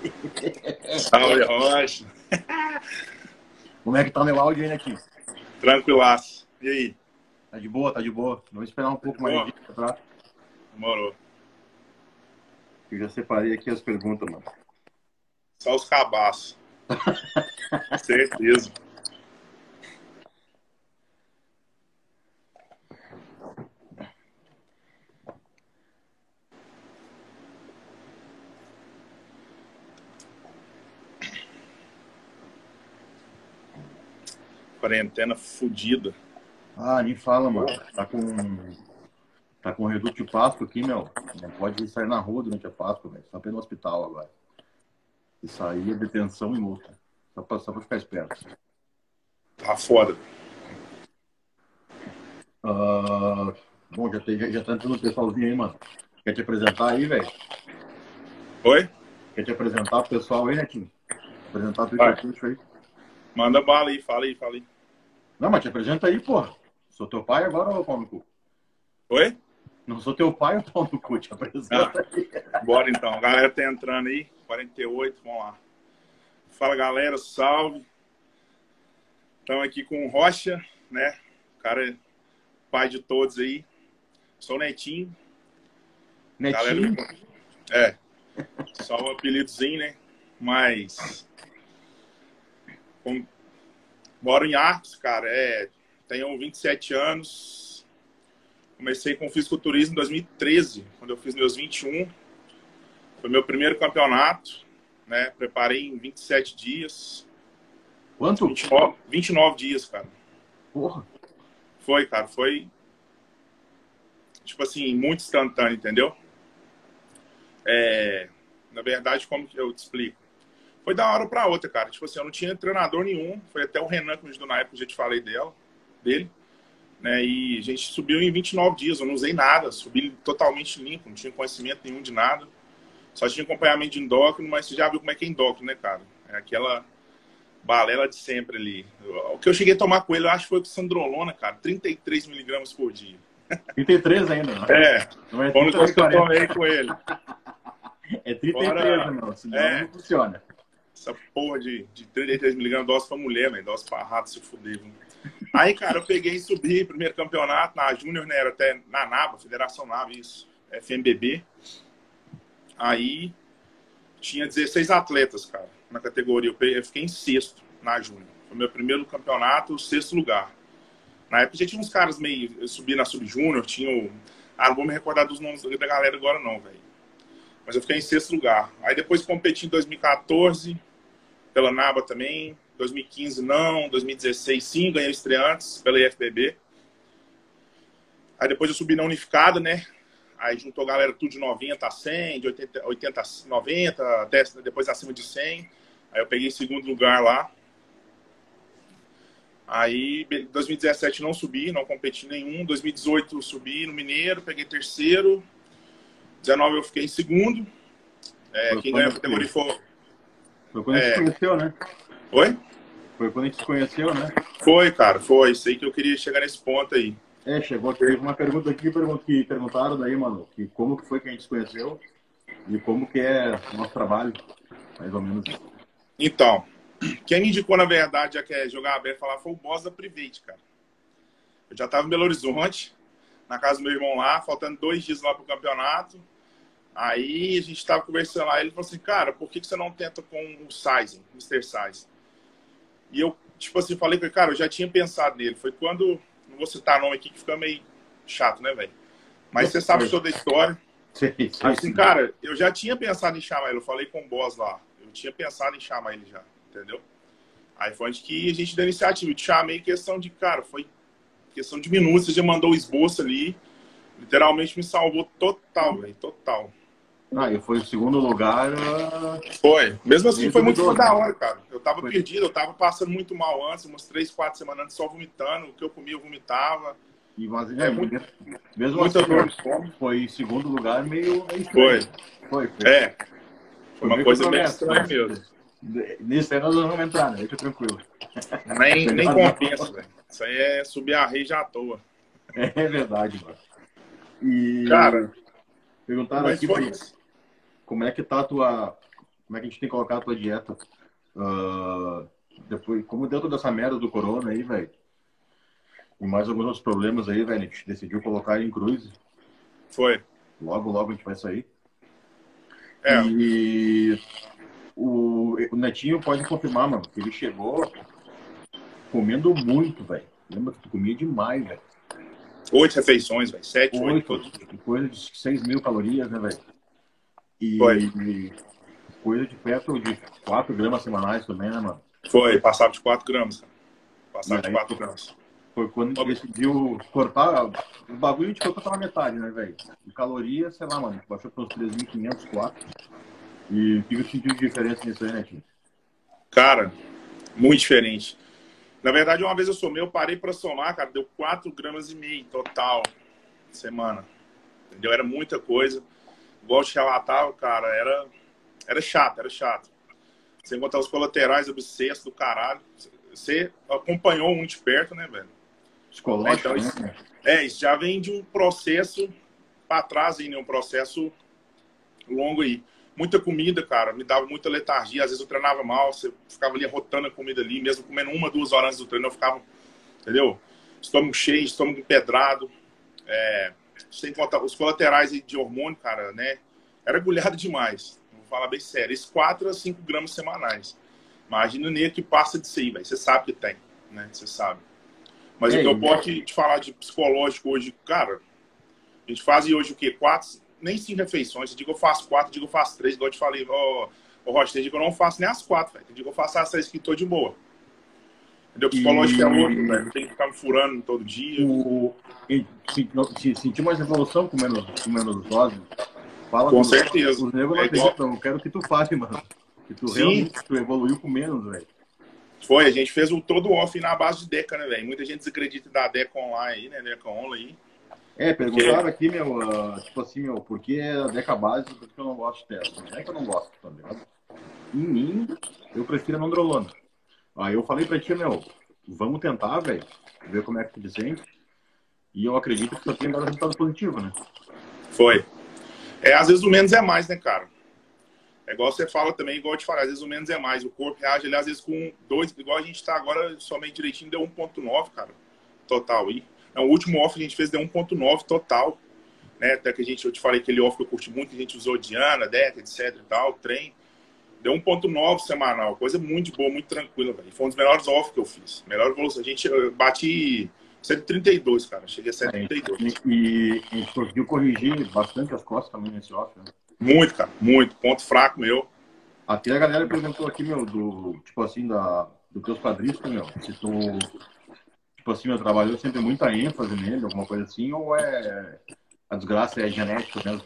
Salve, Rocha. Como é que tá meu áudio aí, Netinho? Tranquilaço. E aí? Tá de boa, tá de boa. Vamos esperar um pouco mais de dia, tá? Demorou. Eu já separei aqui as perguntas, mano. Só os cabaços. Certeza. Quarentena fodida. Ah, nem fala, mano. Tá com. Tá com reduto de Páscoa aqui, meu. Não pode sair na rua durante a Páscoa, velho. Só pelo hospital agora. E sair é detenção e multa. Só pra, só pra ficar esperto. Tá foda. Uh, bom, já, tem, já, já tá entrando o pessoalzinho aí, mano. Quer te apresentar aí, velho? Oi? Quer te apresentar pro pessoal aí, Netinho? Apresentar o. Twitter aí. Manda bala aí, fala aí, fala aí. Não, mas te apresenta aí, porra. Sou teu pai agora ou pau no cu? Oi? Não sou teu pai ou pau no cu? Te apresenta aí. Bora então. A galera tá entrando aí. 48, vamos lá. Fala galera, salve. Estamos aqui com o Rocha, né? O cara é pai de todos aí. Sou Netinho. Netinho. Galera, é. Só um apelidozinho, né? Mas. Como- Moro em Arcos, cara. É, tenho 27 anos. Comecei com fisiculturismo em 2013, quando eu fiz meus 21. Foi meu primeiro campeonato, né? Preparei em 27 dias. Quanto? 29, 29 dias, cara. Porra. Foi, cara, foi tipo assim, muito instantâneo, entendeu? É, na verdade, como que eu te explico? Foi da hora pra outra, cara. Tipo assim, eu não tinha treinador nenhum. Foi até o Renan que me ajudou na época, eu já te falei dela, dele. Né? E a gente subiu em 29 dias. Eu não usei nada, subi totalmente limpo, não tinha conhecimento nenhum de nada. Só tinha acompanhamento de endócrino, mas você já viu como é que é endócrino, né, cara? É aquela balela de sempre ali. O que eu cheguei a tomar com ele, eu acho que foi com Sandrolona, cara. 33 miligramas por dia. 33 ainda, né? É, Não é foi uma coisa que eu 40. tomei com ele. É 33, Fora- meu. Senão É. não funciona. Essa porra de, de 33 miligramas, dose pra mulher, velho. Dose pra rato, se fuder. Aí, cara, eu peguei e subi, primeiro campeonato, na Júnior, né? Era até na NABA, Federação NABA, isso. FMBB. Aí, tinha 16 atletas, cara, na categoria. Eu fiquei em sexto na Júnior. Foi meu primeiro campeonato, sexto lugar. Na época já tinha uns caras meio. Eu subi na Sub-Júnior, tinha o. Ah, não vou me recordar dos nomes da galera agora, não, velho. Mas eu fiquei em sexto lugar. Aí depois competi em 2014, pela NABA também. 2015 não, 2016 sim, ganhei estreantes pela IFBB. Aí depois eu subi na unificada, né? Aí juntou a galera tudo de 90 a 100, de 80, 80 a 90, até depois acima de 100. Aí eu peguei segundo lugar lá. Aí, em 2017 não subi, não competi em nenhum. 2018 subi no Mineiro, peguei terceiro. 19 eu fiquei em segundo. É, quem ganhou a categoria foi. Foi quando a gente É. se conheceu, né? Oi? Foi quando a gente se conheceu, né? Foi, cara, foi. Sei que eu queria chegar nesse ponto aí. É, chegou aqui uma pergunta aqui que perguntaram daí, mano, que como que foi que a gente se conheceu e como que é o nosso trabalho, mais ou menos. Então, quem me indicou, na verdade, já quer jogar aberto falar, foi o boss da Private, cara. Eu já tava em Belo Horizonte, na casa do meu irmão lá, faltando dois dias lá pro campeonato. Aí a gente tava conversando lá, ele falou assim, cara, por que, que você não tenta com o Sizing, Mr. Size? E eu, tipo assim, falei com ele, cara, eu já tinha pensado nele. Foi quando, não vou citar nome aqui, que fica meio chato, né, velho? Mas você sabe toda a história. Sim, sim, Assim, sim. cara, eu já tinha pensado em chamar ele, eu falei com o boss lá. Eu tinha pensado em chamar ele já, entendeu? Aí foi onde que a gente deu a iniciativa. Eu te chamei questão de, cara, foi questão de minutos, você já mandou o esboço ali. Literalmente me salvou total, velho, total. Ah, e foi o segundo lugar. ah, Foi. Mesmo assim, foi muito da né? hora, cara. Eu tava Foi. perdido, eu tava passando muito mal antes, umas três, quatro semanas antes, só vomitando. O que eu comia, eu vomitava. E, mas, É é, muito- mesmo Muita assim, dor foi em segundo lugar meio. meio Foi. Foi, foi. É. Foi uma meio coisa controverso, estranha né? mesmo. Nisso aí nós não vamos entrar, né? Fica tranquilo. Nem, nem compensa, velho. Isso aí é subir a rei já à toa. É verdade, mano. E Cara, perguntaram aqui foi pra-. Como é que tá a tua. como é que a gente tem que colocar a tua dieta. Uh, depois, como deu toda essa merda do corona aí, velho. E mais alguns outros problemas aí, velho. A gente decidiu colocar em cruise. Foi. Logo, logo a gente vai sair. É. E o, o Netinho pode confirmar, mano, que ele chegou comendo muito, velho. Lembra que tu comia demais, velho. Oito refeições, velho. Sete, oito. oito coisa de seis mil calorias, né, velho? E, Foi. E coisa de perto de quatro gramas semanais também, né, mano? Foi, passava de quatro gramas. Passava de quatro gramas. Foi quando a gente decidiu cortar. O bagulho a gente cortou pela metade, né, velho? De calorias, sei lá, mano. Baixou para uns 3.500, 4. E o que eu senti de diferença nisso aí, né? Cara, muito diferente. Na verdade, uma vez eu somei, eu parei para somar, cara, deu 4 gramas e meio total semana. Entendeu? Era muita coisa. Igual te relatava, cara, era, era chato, era chato. Sem contar os colaterais obsessos do caralho. Você acompanhou muito de perto, né, velho? Psicológico, então, isso, né? É, isso já vem de um processo para trás, aí, né? Um processo longo aí. Muita comida, cara, me dava muita letargia. Às vezes eu treinava mal, você ficava ali rotando a comida ali, mesmo comendo uma, duas horas antes do treino, eu ficava, entendeu? Estômago cheio, estômago empedrado. É, sem contar os colaterais de hormônio, cara, né? Era agulhado demais. Vou falar bem sério. Esses 4 a 5 gramas semanais. Imagina o nego que passa disso aí, velho. Você sabe que tem, né? Você sabe. Mas o que eu posso te falar de psicológico hoje, cara, a gente faz hoje o quê? Quatro, nem cinco refeições. Eu digo eu faço quatro, digo eu faço três, igual eu te falei, ó, oh, Rocha, eu digo eu não faço nem as quatro, velho. Eu digo eu faço as três que tô de boa. Entendeu? Psicológico e... é outro, velho. Tem que ficar me furando todo dia. O... Sentir mais evolução com menos, com menos dose? Fala com certeza. Os negros é acreditam. Eu quero que tu fale, mano. Que tu Sim. realmente tu evoluiu com menos, velho. Foi, a gente fez o todo off na base de Deca, né, velho? Muita gente desacredita da Deca online né? Deca online. É, perguntaram aqui, meu, uh, tipo assim, meu, por que a Deca base por que eu não gosto de teste? Não é que eu não gosto, tá ligado? Em mim, eu prefiro a Nandrolona. Aí eu falei pra ti, meu, vamos tentar, velho, ver como é que tu sente. E eu acredito que só tem dado resultado positivo, né? Foi. É, às vezes o menos é mais, né, cara? É igual você fala também, igual eu te falei, às vezes o menos é mais. O corpo reage, ele, às vezes, com dois, igual a gente está agora, somente direitinho, deu 1,9, cara, total. aí. o último off que a gente fez deu 1,9 total. Né? Até que a gente, eu te falei que aquele off que eu curti muito, a gente usou Diana, Deca, etc e tal, trem. Deu 1,9 semanal, coisa muito boa, muito tranquila, velho. Foi um dos melhores off que eu fiz. Melhor evolução. A gente bati 132, cara. Cheguei a 132. É, e, e conseguiu corrigir bastante as costas também nesse off, né? Muito, cara, muito. Ponto fraco meu. Até a galera perguntou aqui, meu, do, tipo assim, da, do teus quadríceps, meu, se tu, tipo assim, meu, trabalhou sempre muita ênfase nele, alguma coisa assim, ou é, a desgraça é genética mesmo?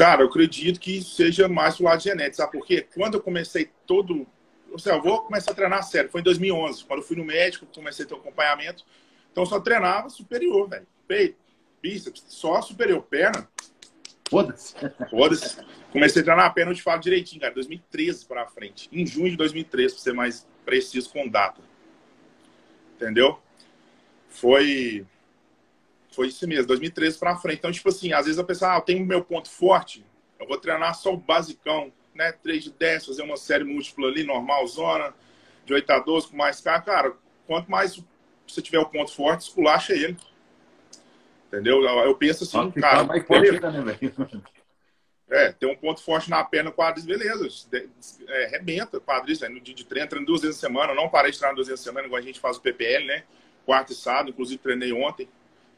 Cara, eu acredito que seja mais do lado genético, sabe por quê? Quando eu comecei todo, ou seja, eu vou começar a treinar sério, foi em 2011, quando eu fui no médico, comecei a ter um acompanhamento, então eu só treinava superior, velho, peito, bíceps, só superior, perna, Foda-se. Foda-se. Comecei a treinar a perna, eu te falo direitinho, cara. 2013 para frente. Em junho de 2013, para ser mais preciso com data. Entendeu? Foi. Foi isso mesmo, 2013 para frente. Então, tipo assim, às vezes a pessoa, ah, eu tenho meu ponto forte, eu vou treinar só o basicão, né? 3 de 10, fazer uma série múltipla ali, normal, zona, de 8 a 12, com mais carga. Cara, quanto mais você tiver o ponto forte, esculacha ele. Entendeu? Eu penso assim, cara. Mais forte né? É, tem um ponto forte na perna, quadris, beleza. É, rebenta quadris, né? no dia de treino, treino duas vezes na semana. Eu não parei de treinar duas vezes na semana, igual a gente faz o PPL, né? Quarto e sábado, inclusive treinei ontem.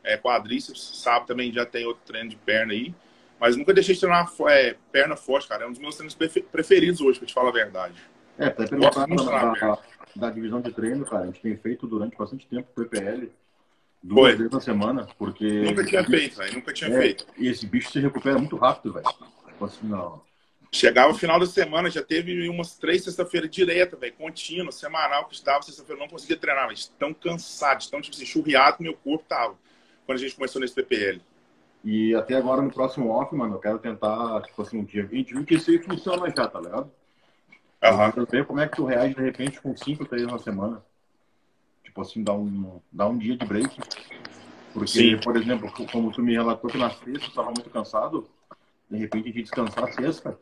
É, quadríceps, sábado também já tem outro treino de perna aí. Mas nunca deixei de treinar é, perna forte, cara. É um dos meus treinos preferidos hoje, pra te falar a verdade. É, pra perguntar da, da, da divisão de treino, cara, a gente tem feito durante bastante tempo o PPL duas Foi. vezes na semana, porque. Nunca tinha feito, velho. Nunca tinha é, feito. E esse bicho se recupera muito rápido, velho. Tipo assim, não. Chegava o final da semana, já teve umas três sexta-feira direta, velho, contínuo, semanal, que estava sexta-feira, não conseguia treinar, mas tão cansado, tão tipo assim, churriado que meu corpo tava, quando a gente começou nesse PPL. E até agora, no próximo off, mano, eu quero tentar, tipo assim, um dia 20, que isso aí funciona já, tá ligado? Aham. Uhum. Eu ver como é que tu reage, de repente, com cinco treinos na semana tipo assim, dar um, dar um dia de break. Porque, Sim. por exemplo, como tu me relatou que na sexta estava muito cansado, de repente a gente descansar sexta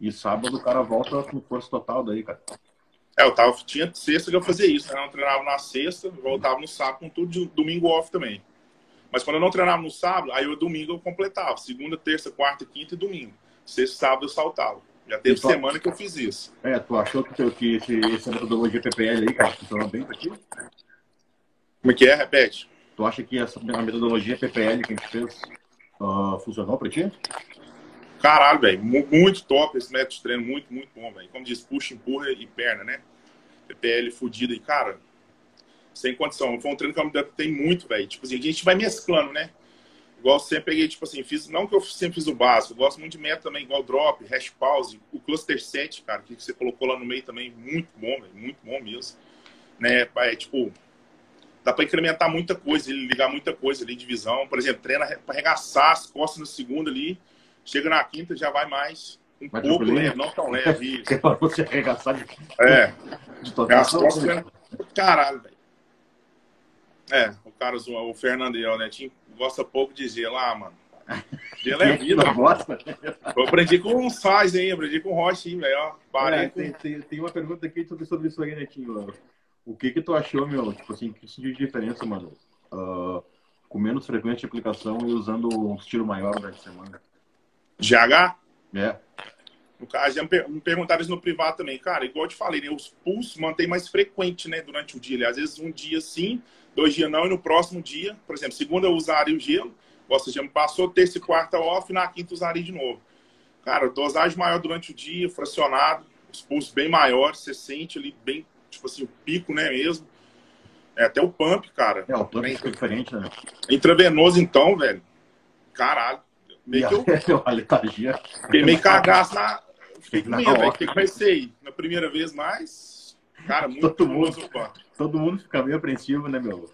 E sábado o cara volta com força total daí, cara. É, eu tava, tinha sexta que eu fazia isso, né? Eu treinava na sexta, voltava no sábado com tudo de domingo off também. Mas quando eu não treinava no sábado, aí o domingo eu completava. Segunda, terça, quarta, quinta e domingo. Sexta, sábado eu saltava. Já teve tu... semana que eu fiz isso. É, tu achou que, que esse, essa metodologia PPL aí, cara, funcionou bem pra ti? Como é que é? Repete. Tu acha que essa a metodologia PPL que a gente fez uh, funcionou pra ti? Caralho, velho. Muito top esse método de treino. Muito, muito bom, velho. Como diz, puxa, empurra e perna, né? PPL fudida. E, cara, sem condição. Foi um treino que eu me adaptei muito, velho. Tipo assim, a gente vai mesclando, né? Igual sempre peguei, tipo assim, fiz, não que eu sempre fiz o básico, gosto muito de método também, igual drop, hash pause, o cluster set, cara, que você colocou lá no meio também, muito bom, velho, muito bom mesmo. Né, é, tipo, dá para incrementar muita coisa, ligar muita coisa ali, divisão. Por exemplo, treina para arregaçar as costas no segundo ali, chega na quinta, já vai mais um Mas pouco leve, não tão leve. você arregaçar de. É. De total. As costas, né? Caralho, velho. É, o cara, o Fernandel, né? Tinha, gosta pouco de gelo. Ah, mano. Gelo é vida. Não gosta? Eu aprendi com o Sais, hein? Aprendi com o Rocha, hein, velho. É, tem, tem, tem, uma pergunta aqui sobre, sobre isso aí, Netinho. O que que tu achou, meu? Tipo assim, que isso de diferença, mano? Uh, com menos frequência de aplicação e usando um estilo maior durante a semana. GH? É. No caso, já me perguntaram isso no privado também. Cara, igual eu te falei, né? Os pulsos mantém mais frequente, né? Durante o dia. Às vezes um dia sim, dois dias não, e no próximo dia, por exemplo, segunda eu usaria o gelo, ou seja, me passou terça e quarta off, e na quinta usaria de novo. Cara, dosagem maior durante o dia, fracionado, os pulsos bem maiores, você sente ali bem, tipo assim, o pico, né, mesmo. É até o pump, cara. É, o pump é diferente, né? Intravenoso, então, velho. Caralho. Meio que eu... a letargia. Fiquei meio cagaço na... Fiquei com medo, velho. Que comecei na primeira vez, mas... Cara, muito todo mundo, todo mundo fica meio apreensivo, né, meu?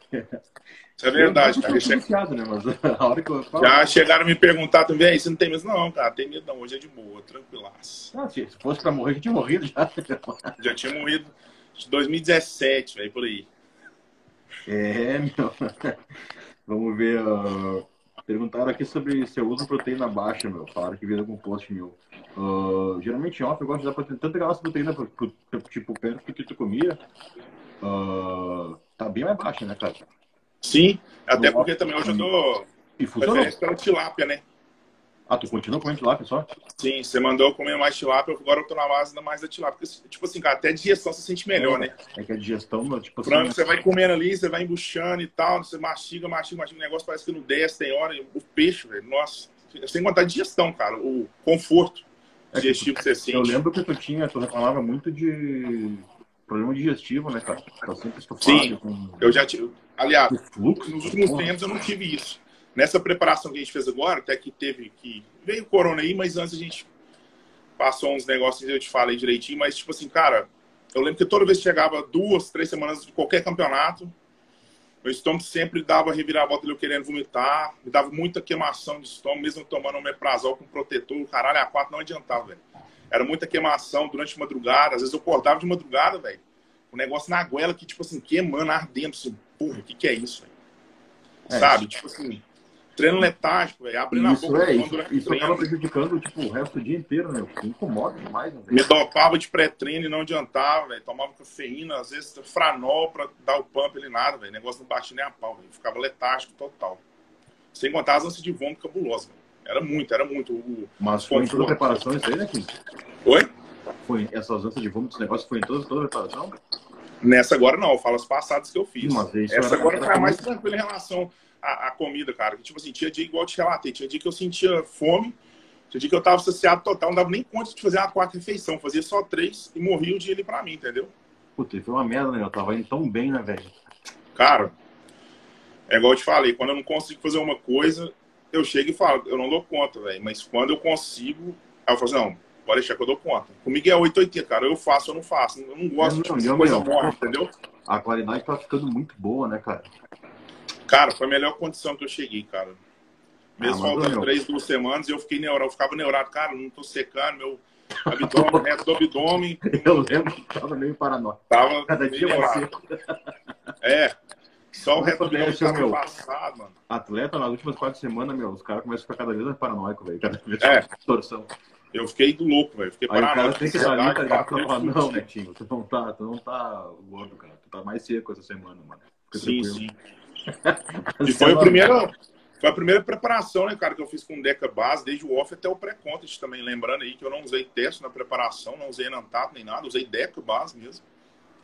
Isso é verdade, cara. Che... né? Mas a hora que eu falo... Já chegaram a me perguntar também, você não tem medo? Não, cara, tem medo não. Hoje é de boa, tranquilaço. Ah, se fosse pra morrer, já tinha morrido já. Já tinha morrido em 2017, velho, por aí. É, meu. Vamos ver. Uh... Perguntaram aqui sobre se eu uso proteína baixa, meu. Falaram que vira composto meu. Uh, geralmente off eu gosto de dar proteína, tanto aquela proteína pro, pro, tipo perto do que tu comia. Uh, tá bem mais baixa, né, cara? Sim, até porque também hoje eu dou e preferência pela tilápia, né? Ah, tu continua comendo tilápia só? Sim, você mandou comer mais tilápia, agora eu tô na base da mais da tilápia. Porque, tipo assim, cara, até a digestão você sente melhor, é, né? É que a digestão, tipo assim... Frango, você vai comendo ali, você vai embuchando e tal, você mastiga, mastiga, mastiga, o negócio parece que não desce, tem hora. O peixe, velho, nossa, sem contar a digestão, cara, o conforto é digestivo que, que você sente. Eu lembro que tu tinha, tu reclamava muito de problema digestivo, né, cara? Tá sempre estufado. Sim, com... eu já tive. Aliás, fluxo, nos últimos tempos eu não tive isso. Nessa preparação que a gente fez agora, até que teve que. Veio o corona aí, mas antes a gente passou uns negócios eu te falei direitinho, mas tipo assim, cara, eu lembro que toda vez que chegava duas, três semanas de qualquer campeonato, meu estômago sempre dava reviravolta eu querendo vomitar, me dava muita queimação de estômago, mesmo tomando um meprazol com protetor, o caralho, a quatro não adiantava, velho. Era muita queimação durante a madrugada. Às vezes eu acordava de madrugada, velho. Um negócio na goela que, tipo assim, queimando, ardendo. Assim, porra, o que, que é isso, velho? É, Sabe? Isso. Tipo assim, treino letárgico, velho. Abrindo isso, a boca. É, isso, isso acaba prejudicando, tipo, o resto do dia inteiro, né? Que incomoda demais, né? Me dopava de pré-treino e não adiantava, velho. Tomava cafeína, às vezes franol pra dar o pump ali, nada, velho. Negócio não batia nem a pau, velho. Ficava letárgico total. Sem contar as ânsias de vômito cabulosas, velho. Era muito, era muito. O, Mas foi em toda a preparação isso aí, né, Kim? Oi? Foi essa ausência de vômito, esse negócio foi em toda, toda a preparação? Nessa agora não, eu falo as passadas que eu fiz. Essa agora tá mais tranquila em relação à, à, comida, cara. Que, tipo assim, tinha dia igual eu te relatei, tinha dia que eu sentia fome, tinha dia que eu tava saciado total, não dava nem conta de fazer uma quarta refeição, fazia só três e morria o dia ali pra mim, entendeu? Puta, foi uma merda, né? Eu tava indo tão bem, né, velho? Cara, é igual eu te falei, quando eu não consigo fazer uma coisa, eu chego e falo, eu não dou conta, velho. Mas quando eu consigo, aí eu falo assim, não, pode deixar que eu dou conta. Comigo é 880, cara. Eu faço, eu não faço. Eu não gosto não, de coisa morta, entendeu? A qualidade tá ficando muito boa, né, cara? Cara, foi a melhor condição que eu cheguei, cara. Mesmo ah, faltando três, duas semanas, eu fiquei neurado, eu ficava neurado, cara, não tô secando, meu abdômen, reto do abdômen. Eu lembro que tava meio paranoico. Tava Cada dia neurado. É, só o resto do meu passado, mano. Atleta, nas últimas quatro semanas, meu, os caras começam a ficar cada vez mais paranoicos, velho. Cada vez é. torção. Eu fiquei do louco, velho. Fiquei cara tem que tá ligado? Falar, não, Netinho, tu não tá, tu não tá gordo, cara. Tu tá mais seco essa semana, mano. Fica sim, tranquilo. sim. e foi a primeira... Foi a primeira preparação, né, cara, que eu fiz com Deca Base, desde o off até o pré-contest também. Lembrando aí que eu não usei teste na preparação, não usei Nantato nem nada, usei Deca Base mesmo.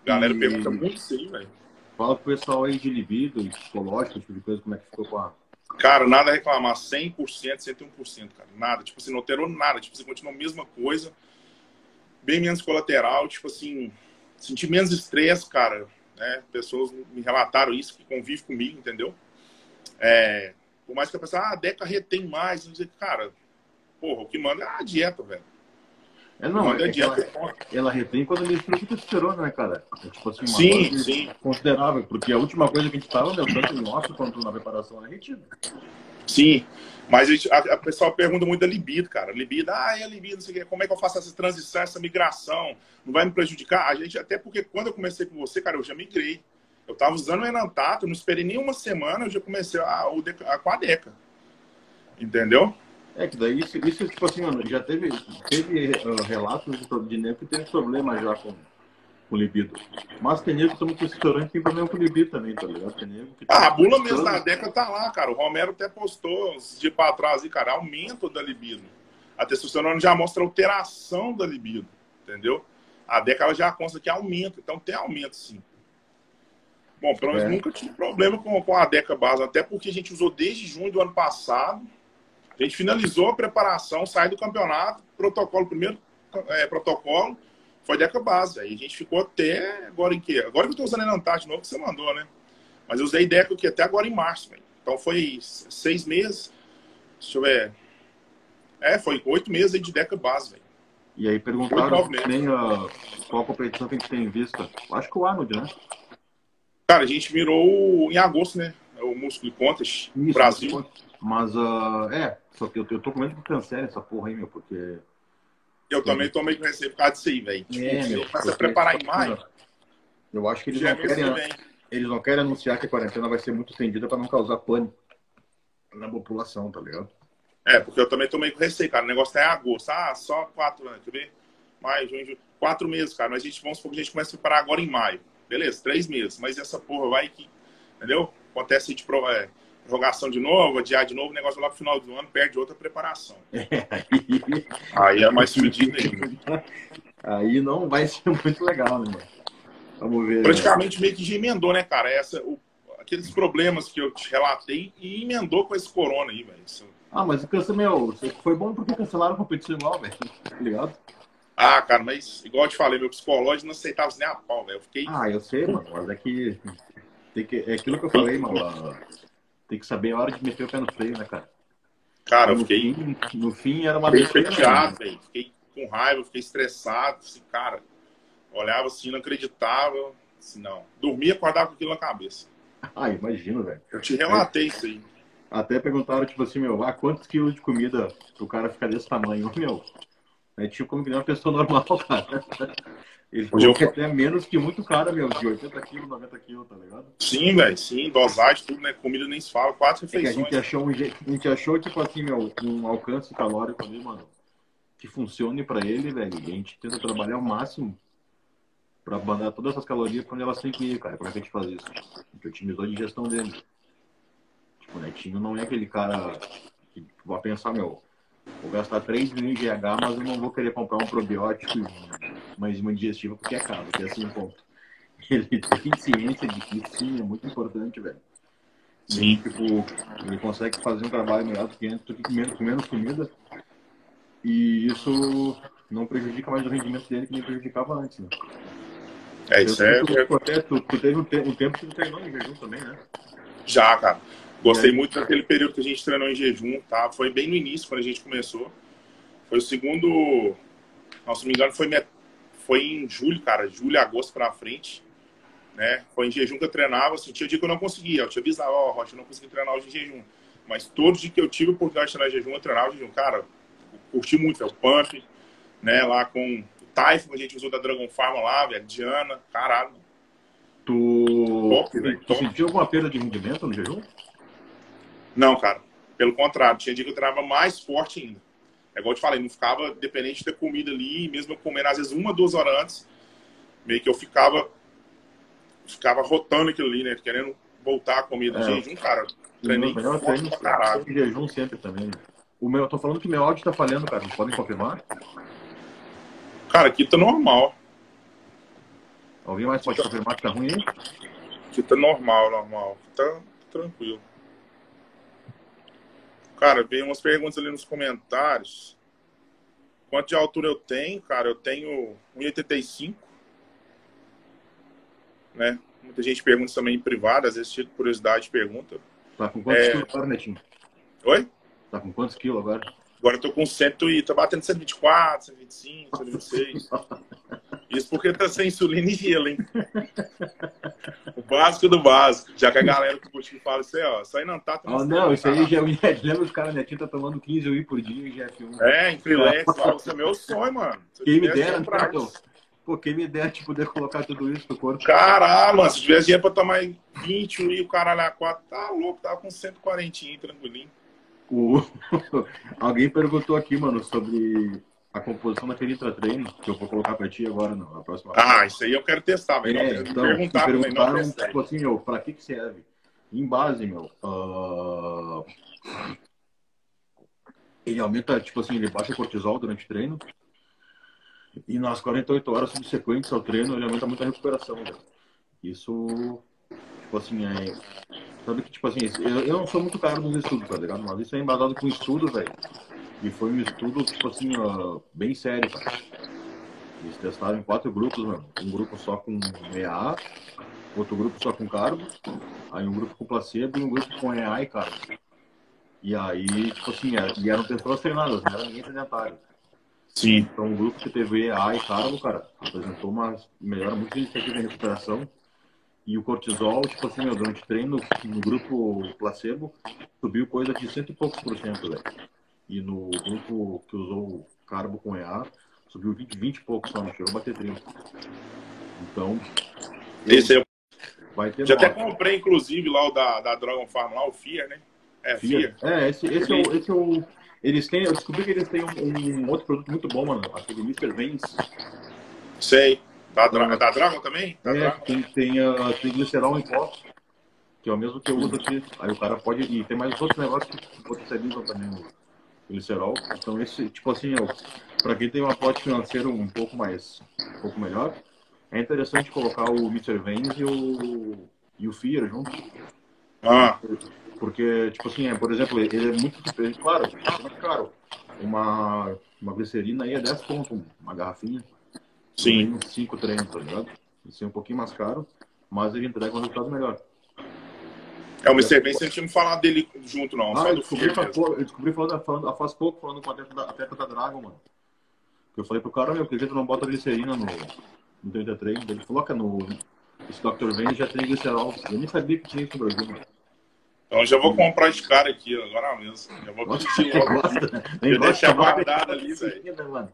A galera e... pergunta muito sim, velho. Fala pro pessoal aí de libido, psicológico, tipo de coisa, como é que ficou com a. Cara, nada a reclamar, 100%, 101%, cara. Nada, tipo assim, não alterou nada, tipo assim, continuou a mesma coisa, bem menos colateral, tipo assim, senti menos estresse, cara, né? Pessoas me relataram isso, que convivem comigo, entendeu? É, por mais que a pessoa, ah, a Deca retém mais. Cara, porra, o que manda é a dieta, velho. É, não, é ela, ela retém quando ele com testosterona, né, cara? É, tipo assim, uma sim, sim. considerável, porque a última coisa que a gente tava, meu, tanto em osso quanto na preparação, é retida. Sim, mas a, gente, a, a pessoa pergunta muito da libido, cara. Libido, ah, a libido, não sei o quê. Como é que eu faço essa transição, essa migração? Não vai me prejudicar? A gente, até porque quando eu comecei com você, cara, eu já migrei. Eu tava usando o Enantato, não esperei nem uma semana, eu já comecei a, a, com a Deca. Entendeu? É que daí isso, isso tipo assim, mano, já teve, teve uh, relatos de nego que teve problema já com, com libido. Mas tem nego que toma testosterona que tem problema com libido também, tá ligado? Tem nego que ah, a bula mesmo da Deca tá lá, cara. O Romero até postou uns dias pra trás, e, cara, aumento da libido. A testosterona já mostra alteração da libido, entendeu? A Deca ela já consta que aumenta, então tem aumento sim. Bom, pelo menos é. nunca tive problema com, com a Deca Base, até porque a gente usou desde junho do ano passado. A gente finalizou a preparação, saiu do campeonato, protocolo, primeiro é, protocolo, foi Deca Base. Aí a gente ficou até agora em quê? Agora que eu tô usando Enantar de novo, que você mandou, né? Mas eu usei Deca aqui até agora em março, véio. Então foi seis meses. Deixa eu ver. É, foi oito meses de Deca Base, velho. E aí perguntaram uh, qual competição que a gente tem em vista. Acho que o Arnold, né? Cara, a gente mirou em agosto, né? É o Músculo Contas, Isso, Brasil. Mas, uh, é, só que eu, eu tô com medo que cancele essa porra aí, meu, porque. Eu também tô meio com receio por causa disso aí, velho. Tipo, é, meu. Começa a preparar em maio. Eu acho que eles não, é querem, eles não querem anunciar que a quarentena vai ser muito estendida para não causar pânico na população, tá ligado? É, porque eu também tô meio com receio, cara. O negócio tá em agosto. Ah, só quatro anos, quer ver? Maio, junho, junho. Quatro meses, cara. Mas a gente, vamos supor que a gente começa a preparar agora em maio. Beleza, três meses. Mas essa porra vai que. Entendeu? Acontece de é, prorrogação de novo, adiar de novo, o negócio lá pro final do ano perde outra preparação. aí é mais fedido ainda. Aí não vai ser muito legal, né, mano? Vamos ver. Né? Praticamente né? meio que já emendou, né, cara? Essa, o, aqueles problemas que eu te relatei e emendou com esse corona aí, velho. Ah, mas o meu, foi bom porque cancelaram a competição igual, velho. Tá ligado? Ah, cara, mas igual eu te falei, meu psicológico não aceitava nem a pau, velho. Eu fiquei. Ah, eu sei, mano, mas é que. Tem que é aquilo que eu falei, mano. Tem que saber a hora de meter o pé no freio, né, cara? Cara, eu fiquei. Fim, no fim era uma Fiquei chateado, velho. Fiquei com raiva, fiquei estressado. Assim, cara, olhava assim, não acreditava. Assim, não. Dormia, acordava com aquilo na cabeça. Ah, imagino, velho. Eu te relatei é. isso aí. Até perguntaram, tipo assim, meu, ah, quantos quilos de comida o cara fica desse tamanho? Meu, é tipo como que nem uma pessoa normal, cara. Ele falou eu... que até menos que muito cara, meu, de 80 quilos, 90 quilos, tá ligado? Sim, velho, sim, dosagem, tudo, né? Comida nem se fala, quatro refeições. É a, gente achou um, a gente achou, tipo assim, meu, um alcance calórico ali, mano, que funcione pra ele, velho. E a gente tenta trabalhar ao máximo pra mandar todas essas calorias pra onde elas têm que ir, cara. Como é que a gente faz isso? A gente otimizou a digestão dele. Tipo, o Netinho não é aquele cara que vai pensar, meu, Vou gastar 3 mil em GH, mas eu não vou querer comprar um probiótico e uma enzima digestiva porque é caro, que é assim ponto. Ele tem ciência de que sim é muito importante, velho. Sim. tipo, ele consegue fazer um trabalho melhor do que antes, do que com menos, com menos comida. E isso não prejudica mais o rendimento dele que nem prejudicava antes, né? É, isso é. Tu, tu, tu, teve um, tempo que tu treinou em jejum também, né? Já, cara. Gostei muito daquele período que a gente treinou em jejum, tá? Foi bem no início, quando a gente começou. Foi o segundo. Não, se não me engano, foi, foi em julho, cara. Julho, agosto pra frente. Né? Foi em jejum que eu treinava. Assim, tinha dia que eu não conseguia. Eu te avisava, ó, oh, Rocha, eu não consegui treinar hoje em jejum. Mas todos os dias que eu tive a oportunidade de treinar em jejum, eu treinava em jejum. Cara, curti muito, velho. O Pump, né? Lá com o Typhon, a gente usou da Dragon Farm lá, velho. Diana, caralho. Tu, top, tu sentiu alguma perda de rendimento no jejum? Não, cara. Pelo contrário, tinha dia que eu treinava mais forte ainda. É igual eu te falei, não ficava dependente de ter comida ali, mesmo eu comendo às vezes uma, duas horas antes, meio que eu ficava ficava rotando aquilo ali, né? Querendo voltar a comida. É. Jejum, cara, treinei melhor treino pra caralho. Em jejum sempre também. O meu, eu tô falando que meu áudio tá falhando, cara. Vocês podem confirmar? Cara, aqui tá normal. Alguém mais pode tá... confirmar que tá ruim aí? Aqui tá normal, normal. Tá tranquilo. Cara, veio umas perguntas ali nos comentários. Quanto de altura eu tenho? Cara, eu tenho 1,85. Né? Muita gente pergunta também em privado, às vezes, curiosidade, pergunta. Tá com quantos é... quilos agora, Netinho? Oi? Tá com quantos quilos agora? Agora eu tô com 100 e tô batendo 124, 125, 126. Isso porque tá sem insulina e gelo, hein? O básico do básico. Já que a galera que curte fala isso aí, ó, isso aí não tá... Oh, não, isso aí já é Lembra os caras, Netinho tá tomando 15 UI por dia em GF1. É, em freelance, isso é meu sonho, mano. Quem me dera, então, Pô, quem me dera de poder colocar tudo isso no corpo. Caralho, mano, se tivesse dinheiro pra tomar 20 UI, o caralho a 4, tá louco, tava com 140 tranquilinho. O... Alguém perguntou aqui, mano, sobre a composição daquele intratraining, que eu vou colocar pra ti agora na próxima. Ah, isso aí eu quero testar, mas é, então, perguntar, perguntaram, não, tipo assim, meu, pra que que serve? Em base, meu, uh... ele aumenta, tipo assim, ele baixa o cortisol durante o treino, e nas 48 horas subsequentes ao treino, ele aumenta muito a recuperação, velho. Isso, tipo assim, é Sabe que, tipo assim, eu, eu não sou muito caro nos estudos, tá ligado? Mas isso é embasado com estudo, velho. E foi um estudo, tipo assim, ó, bem sério, cara. Eles testaram em quatro grupos, mano. Um grupo só com EA, outro grupo só com carbo, aí um grupo com placebo e um grupo com EA e carbo. E aí, tipo assim, era, e eram pessoas treinadas, não era ninguém sedentário. Sim. Então o grupo que teve EA e carbo, cara, apresentou uma melhora muito significativa em recuperação e o cortisol, tipo assim, meu, durante treino, no grupo placebo, subiu coisa de cento e poucos por cento, velho. E no grupo que usou carbo com EA, subiu 20, 20 e poucos só, não chegou a bater 30. Então. Esse eu... Vai ter Já até comprei, inclusive, lá o da, da Dragon Farm, lá, o FIA, né? É, FIA. É, esse, esse, é o, esse é o. Eles têm. Eu descobri que eles têm um, um outro produto muito bom, mano. Aquele Mr. Vance. Sei. Da, Dra da Dragon também? Da é, Dragon. Tem, tem, uh, tem glicerol em pó, que é o mesmo que eu uso aqui. Aí o cara pode. E tem mais outros negócios que potencializam também o glicerol. Então, esse, tipo assim, para quem tem um aporte financeiro um pouco mais. um pouco melhor, é interessante colocar o Mr. Vans e o, e o Fear junto. Ah. Porque, tipo assim, é, por exemplo, ele é muito. Claro, é muito caro. Uma, uma glicerina aí é 10 pontos, uma garrafinha. Sim. Cinco treinos, tá ligado? Isso é um pouquinho mais caro, mas ele entrega um resultado melhor. É, o Mr. Bean, você não tinha me falado dele junto, não. Ah, eu descobri, eu descobri falando, falando, faz pouco falando com a atleta da, atleta da Dragon, mano. Eu falei pro cara, meu, por que tu não bota glicerina no, no 33? Ele falou que no, esse Dr. Vane já tem glicerol. Eu nem sabia que tinha isso no Brasil, mano. Então já vou comprar esse cara aqui agora mesmo. Já vou pedir logo. Gosta, nem deixar guardado ali, velho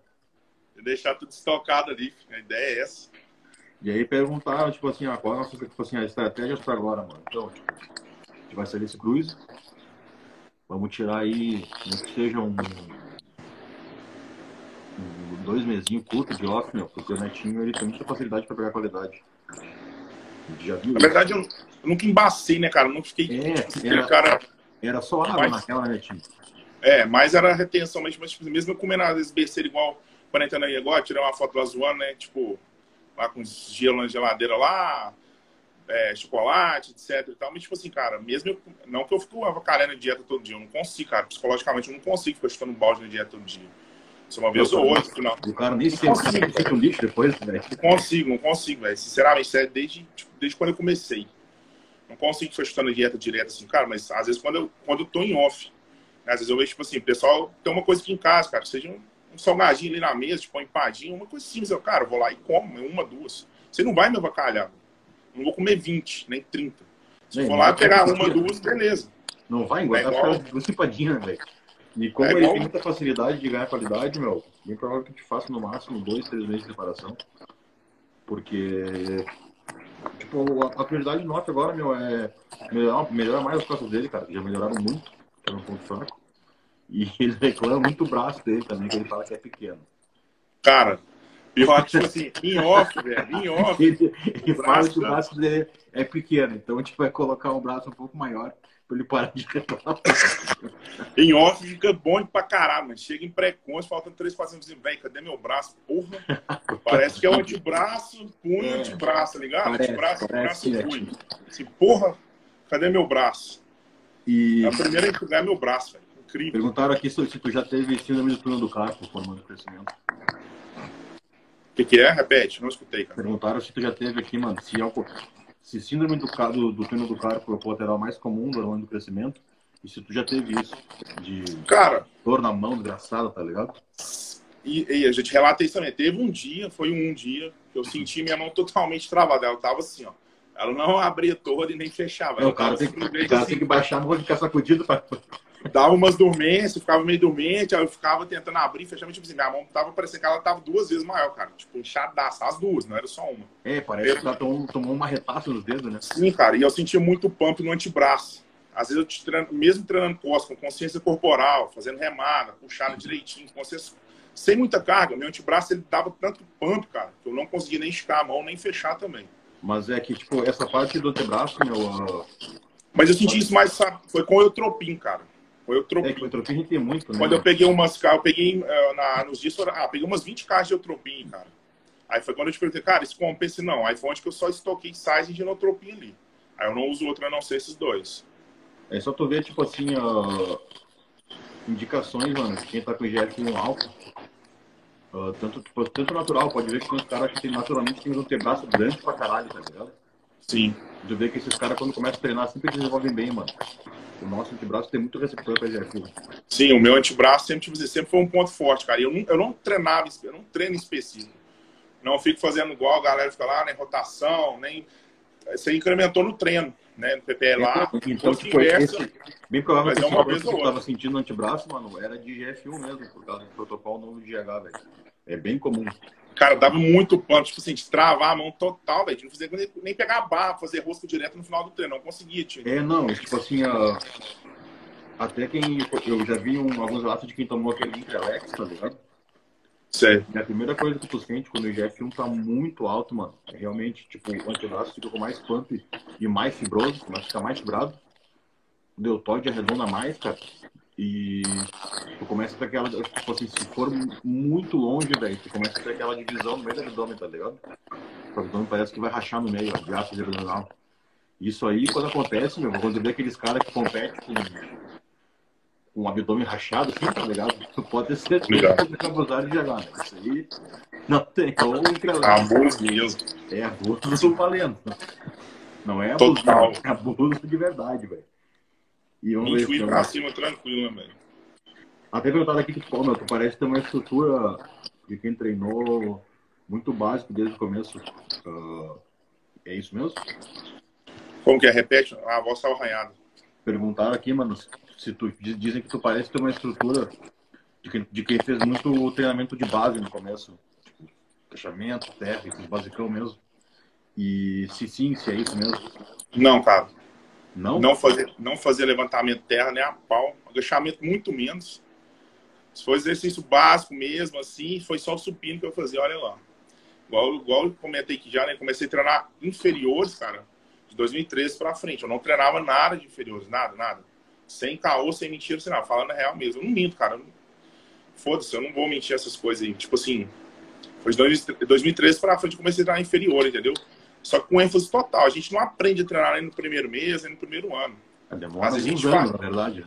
deixar tudo estocado ali. A ideia é essa. E aí perguntar, tipo assim, ah, qual é a nossa tipo assim, a estratégia para agora, mano? Então, tipo, vai sair desse cruise. Vamos tirar aí, que seja um, um dois mesinhos curto de off, meu, porque o Netinho ele tem muita facilidade para pegar qualidade. Já viu Na verdade, eu, eu, nunca embacei, né, cara? Eu não fiquei. É, era, cara... era só água mas, naquela, né, Netinho? É, mas era retenção, mas, mas tipo, mesmo comendo às vezes besteira igual quarentena aí agora, tirei uma foto lá zoando, né? Tipo, lá com gelo na geladeira lá, é, chocolate, etc e tal. Mas, tipo assim, cara, mesmo eu, não que eu fico avacalhando dieta todo dia, eu não consigo, cara. Psicologicamente, eu não consigo ficar chutando balde na dieta todo dia. É uma vez ou outra, não. O cara nem sempre fica lixo depois, velho. Não consigo, não consigo, velho. Sinceramente, é desde, tipo, desde quando eu comecei. Não consigo ficar chutando dieta direto assim, cara, mas às vezes quando eu, quando eu tô em off, né, às vezes eu vejo, tipo assim, o pessoal tem uma coisa aqui em casa, cara, seja um um salgadinho ali na mesa, tipo, uma empadinha, uma coisa simples. Eu, cara, eu vou lá e como, uma, duas. Você não vai me avacalhar. Não vou comer 20, nem 30. Se for lá pegar uma, duas, beleza. Não vai engordar é igual... duas empadinhas, velho. E como é ele igual... tem muita facilidade de ganhar qualidade, meu, bem provável que eu te faça no máximo dois, três meses de preparação. Porque, tipo, a, a prioridade nossa agora, meu, é melhorar, melhorar mais as costas dele, cara. Já melhoraram muito, que era um ponto fraco. E ele reclama muito o braço dele também, que ele fala que é pequeno. Cara, pior que, tipo assim, em off, velho, em off. Ele, ele fala que o braço dele é pequeno, então a gente vai colocar um braço um pouco maior pra ele parar de reclamar. Em off fica bom pra caralho, mas chega em pré-conce, faltando três pacientes assim, velho, cadê meu braço? Porra, parece que é o antebraço, punho, é, antebraço, tá ligado? Parece, antebraço, parece, braço, punho. Assim, porra, cadê meu braço? E... A primeira a entregar é meu braço, velho. Incrível. Perguntaram aqui se tu já teve síndrome do túnel do carpo formando crescimento. O que, que é? Repete, não escutei, cara. Perguntaram se tu já teve aqui, mano, se, é se síndrome do, do, do túnel do carpo é o lateral mais comum do hormônio do crescimento, e se tu já teve isso, de cara, dor na mão desgraçada, tá ligado? E, e, a gente relata isso também. Teve um dia, foi um dia, que eu senti minha mão totalmente travada. Ela tava assim, ó. Ela não abria toda e nem fechava. É, o cara, tem, o cara assim, tem que baixar a mão de ficar sacudido pra dava umas dormências, ficava meio dormente, aí eu ficava tentando abrir, fechar, tipo assim, minha mão tava parecendo que ela tava duas vezes maior, cara. Tipo, inchadaça, as duas, não era só uma. É, parece eu... que ela tomou, tomou uma retaça nos dedos, né? Sim, cara, e eu sentia muito pump no antebraço. Às vezes eu te treino, mesmo treinando costas, com consciência corporal, fazendo remada, puxando direitinho, consciência, sem muita carga, meu antebraço ele dava tanto pump, cara, que eu não conseguia nem esticar a mão, nem fechar também. Mas é que, tipo, essa parte do antebraço, meu. Uh... Mas eu senti isso mais, sabe, foi com o eutropim, cara. Foi eutropim. É tem muito, né? Quando eu peguei umas eu peguei uh, na, nos dias, ah, peguei umas 20 caixas de eutropim, cara. Aí foi quando eu te perguntei, cara, isso compensa? Não, aí foi onde que eu só estoquei size de eutropim ali. Aí eu não uso outro a não ser esses dois. É só tu ver, tipo assim, uh, indicações, mano, quem tá com IGF-1 alto. Uh, tanto, tipo, tanto natural, pode ver que tem uns caras que tem, naturalmente tem um antebraço grande pra caralho, tá ligado? Sim. Tu vê que esses caras, quando começam a treinar, sempre desenvolvem bem, mano. O nosso antebraço tem muito receptor para GFU. Sim, o meu antebraço sempre, tipo, sempre foi um ponto forte, cara. Eu não, eu não treinava, eu não treino específico. Não fico fazendo igual a galera fica lá, nem rotação, nem. Você incrementou no treino, né? No PPL lá. Então, então tipo, esse, bem provável que é uma vez que eu estava sentindo no antebraço, mano, era de GF1 mesmo, por causa do protocolo novo de GH, velho. É bem comum. Cara, dava muito pano, tipo assim, de travar a mão total, velho. Não fazia nem, pegar a barra, fazer rosco direto no final do treino. Não conseguia, tio. É, não, tipo assim, uh, até quem. Eu já vi um, alguns relatos de quem tomou aquele Intralex, tá ligado? Certo. E a primeira coisa que tu sente quando o IGF-1 tá muito alto, mano, é realmente, tipo, o antebraço fica com mais pump e mais fibroso, mas fica mais fibrado. O deltoide arredonda mais, cara. E tu começa a ter aquela, tipo assim, se for muito longe, velho, tu começa a ter aquela divisão no meio do abdômen, tá ligado? O abdômen parece que vai rachar no meio, ó, de ácido abdominal. Isso aí, quando acontece, meu, quando vê aqueles caras que competem com, com o abdômen rachado, assim, tá ligado? Tu pode ter certeza que é abusar de jogar, né? Isso aí não tem como Abuso mesmo. É abuso valendo. Não é abuso, Total. é abuso de verdade, velho. E vamos 20 ver. pra cima, tranquilo, né, velho? Até perguntar aqui, tipo, meu, tu parece ter uma estrutura de quem treinou muito básico desde o começo. Uh, é isso mesmo? Como que é? Repete, a voz tá arranhada. Perguntaram aqui, mano, se tu dizem que tu parece ter uma estrutura de quem, de quem fez muito treinamento de base no começo. Tipo, fechamento, esses basicão mesmo. E se sim, se é isso mesmo. Não, cara. Não? Não fazer, não fazer levantamento terra nem a pau. Agachamento muito menos. For exercício básico mesmo, assim, foi só supino que eu fazia, olha lá. Igual, igual eu comentei aqui já, né? Comecei a treinar inferiores, cara, de 2013 pra frente. Eu não treinava nada de inferiores, nada, nada. Sem caô, sem mentira, sem nada. Falando a real mesmo. Eu não minto, cara. Foda-se, eu não vou mentir essas coisas aí. Tipo assim, foi de 2013 pra frente que comecei a treinar inferior, entendeu? Só que com ênfase total. A gente não aprende a treinar nem no primeiro mês, nem no primeiro ano. É, demora a gente anos, na verdade.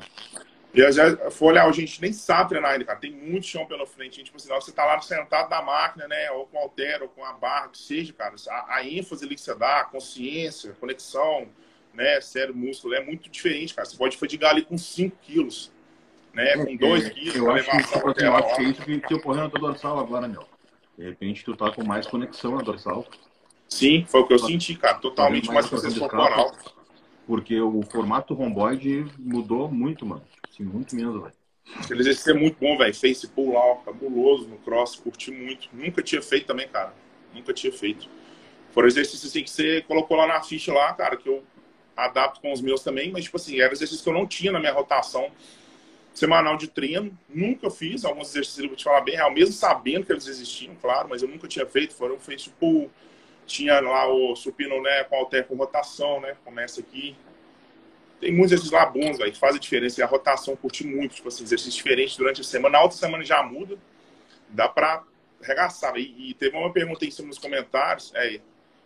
E já for olhar, a gente nem sabe treinar ainda, cara. Tem muito chão pela frente. A gente, tipo assim, você tá lá sentado na máquina, né? Ou com altero, ou com a barra, que seja, cara. A, a ênfase ali que você dá, a consciência, a conexão, né? Cérebro, músculo, é muito diferente, cara. Você pode fadigar ali com 5 quilos, né? Com 2 é, quilos. Eu acho, que, tipo, assim, eu acho que é isso que, que ocorreu na tua dorsal agora, meu. De repente tu tá com mais conexão na dorsal. Sim, foi o que eu senti, cara. Totalmente mais processo corporal. Porque o formato romboide mudou muito, mano. Assim, muito mesmo, velho. Aquele exercício é muito bom, velho. Face pull lá, cabuloso no cross, curti muito. Nunca tinha feito também, cara. Nunca tinha feito. Foram exercícios assim que você colocou lá na ficha lá, cara, que eu adapto com os meus também, mas tipo assim, era exercício que eu não tinha na minha rotação semanal de treino. Nunca fiz alguns exercícios, vou te falar bem real, mesmo sabendo que eles existiam, claro, mas eu nunca tinha feito. Foram feitos tipo. Tinha lá o supino né, com alter com rotação, né? Começa aqui. Tem muitos exercícios lá bons, velho, que fazem diferença. E a rotação curti muito, tipo assim, exercícios diferentes durante a semana. Na outra semana já muda. Dá pra arregaçar. E, e teve uma pergunta em cima nos comentários. É,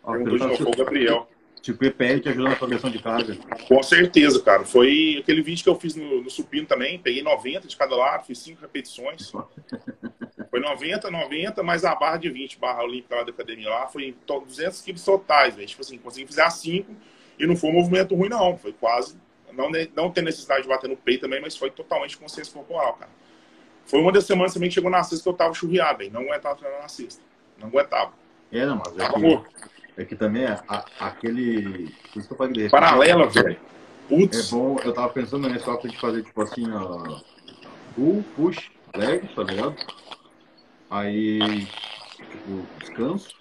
perguntou de novo, o Gabriel. Tipo, EPL te ajuda na progressão de carga? Com certeza, cara. Foi aquele vídeo que eu fiz no, no supino também. Peguei 90 de cada lado, fiz 5 repetições. Foi 90, 90, mais a barra de 20, barra olímpica lá da academia lá. Foi 200 quilos totais, velho. Tipo assim, consegui fazer a 5 e não foi um movimento ruim, não. Foi quase. Não, não tem necessidade de bater no peito também, mas foi totalmente consciência corporal, cara. Foi uma das semanas também que chegou na sexta que eu tava churriado, velho. Não aguentava treinar na sexta. Não aguentava. É, não, mas é que... É que também é a, aquele. Por isso que eu falei Paralela, velho. Putz. É bom, eu tava pensando nesse óculos de fazer, tipo assim, ó. Pull, push, leg, tá ligado? Aí, tipo, descanso.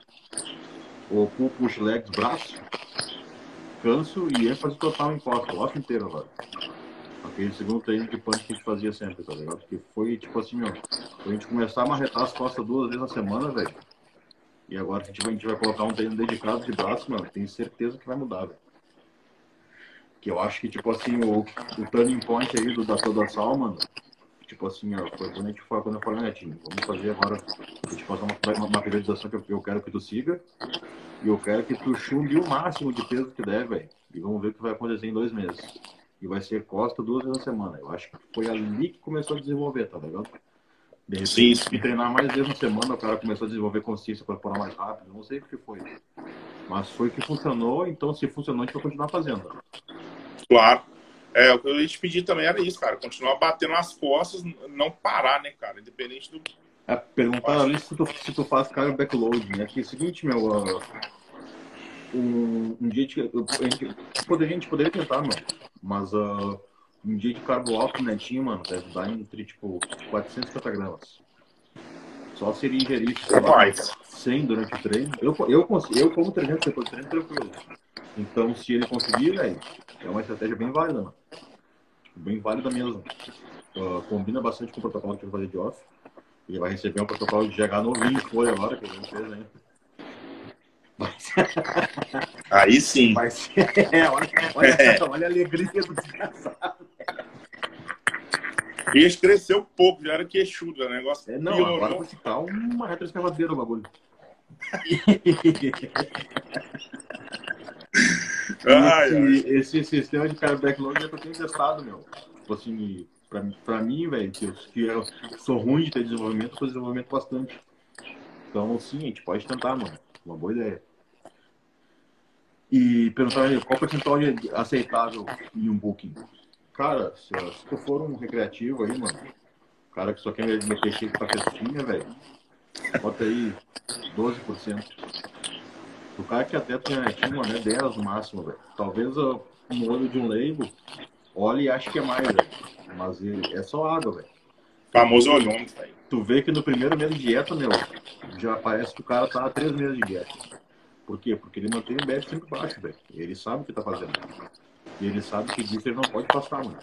Pull, push, legs, braço. Canso e ênfase total em costa, o óculos inteiro agora. Aquele segundo treino de punch que a gente fazia sempre, tá ligado? Que foi, tipo assim, ó. A gente começar a marretar as costas duas vezes na semana, velho e agora a gente, vai, a gente vai colocar um treino dedicado de braço, mano, tenho certeza que vai mudar, velho. Que eu acho que, tipo assim, o, o turning point aí do da toda sal, mano, tipo assim, ó, foi quando a gente foi, quando eu falei, né, time, vamos fazer agora, a gente fazer uma, uma, uma periodização que eu, eu quero que tu siga, e eu quero que tu chumbe o máximo de peso que der, velho. E vamos ver o que vai acontecer em dois meses. E vai ser costa duas vezes na semana. Eu acho que foi ali que começou a desenvolver, tá ligado? De repente, sim, sim. treinar mais vezes na semana, o cara começou a desenvolver consciência para corporal mais rápido. Não sei o que foi. Mas foi que funcionou, então se funcionou, a gente vai continuar fazendo. Claro. É, o que eu ia te pedir também era isso, cara. Continuar batendo nas costas, não parar, né, cara? Independente do. É, perguntar ali se tu, se tu faz cara backload, né? Que é o seguinte, meu. Uh, um, um dia de, a, gente, poderia, a gente poderia tentar, mano. Mas uh, um dia de carbo alto netinho, mano, deve dar entre, tipo, 450 gramas. Só se ele ingerir, sei lá, 100 durante o treino. Eu, eu, consigo, eu como 300 depois do treino, tranquilo. Então, se ele conseguir, velho, é uma estratégia bem válida, mano. Tipo, bem válida mesmo. Uh, combina bastante com o protocolo que ele vai fazer de off. Ele vai receber um protocolo de GH novinho, foi agora, que ele não fez ainda. Mas... Aí sim. Mas, é, olha, olha, é. olha a alegria do desgraçado. Esse cresceu um pouco, já era queixudo, o negócio. É, não, piorou. agora vai ficar uma retroescavadeira o bagulho. ai, esse, ai. esse sistema de cara backload que eu tenho testado, meu. Tipo assim, pra, pra mim, velho, que, eu, que eu sou ruim de ter desenvolvimento, eu sou desenvolvimento bastante. Então, sim, a gente pode tentar, mano. Uma boa ideia. E perguntar qual percentual é aceitável em um booking? Cara, se, se tu for um recreativo aí, mano, cara que só quer meter cheio pra festinha, velho, bota aí 12%. O cara que até tem netinho, mano, é 10 no máximo, velho. Talvez uh, no olho de um leigo, olhe e ache que é mais, velho. Mas é só água, velho. Famoso olhômetro, velho. Tu vê que no primeiro mês de dieta, meu, já parece que o cara tá há três meses de dieta. Por quê? Porque ele mantém o BF sempre baixo, velho. Ele sabe o que tá fazendo. E ele sabe que disso ele não pode passar, mano.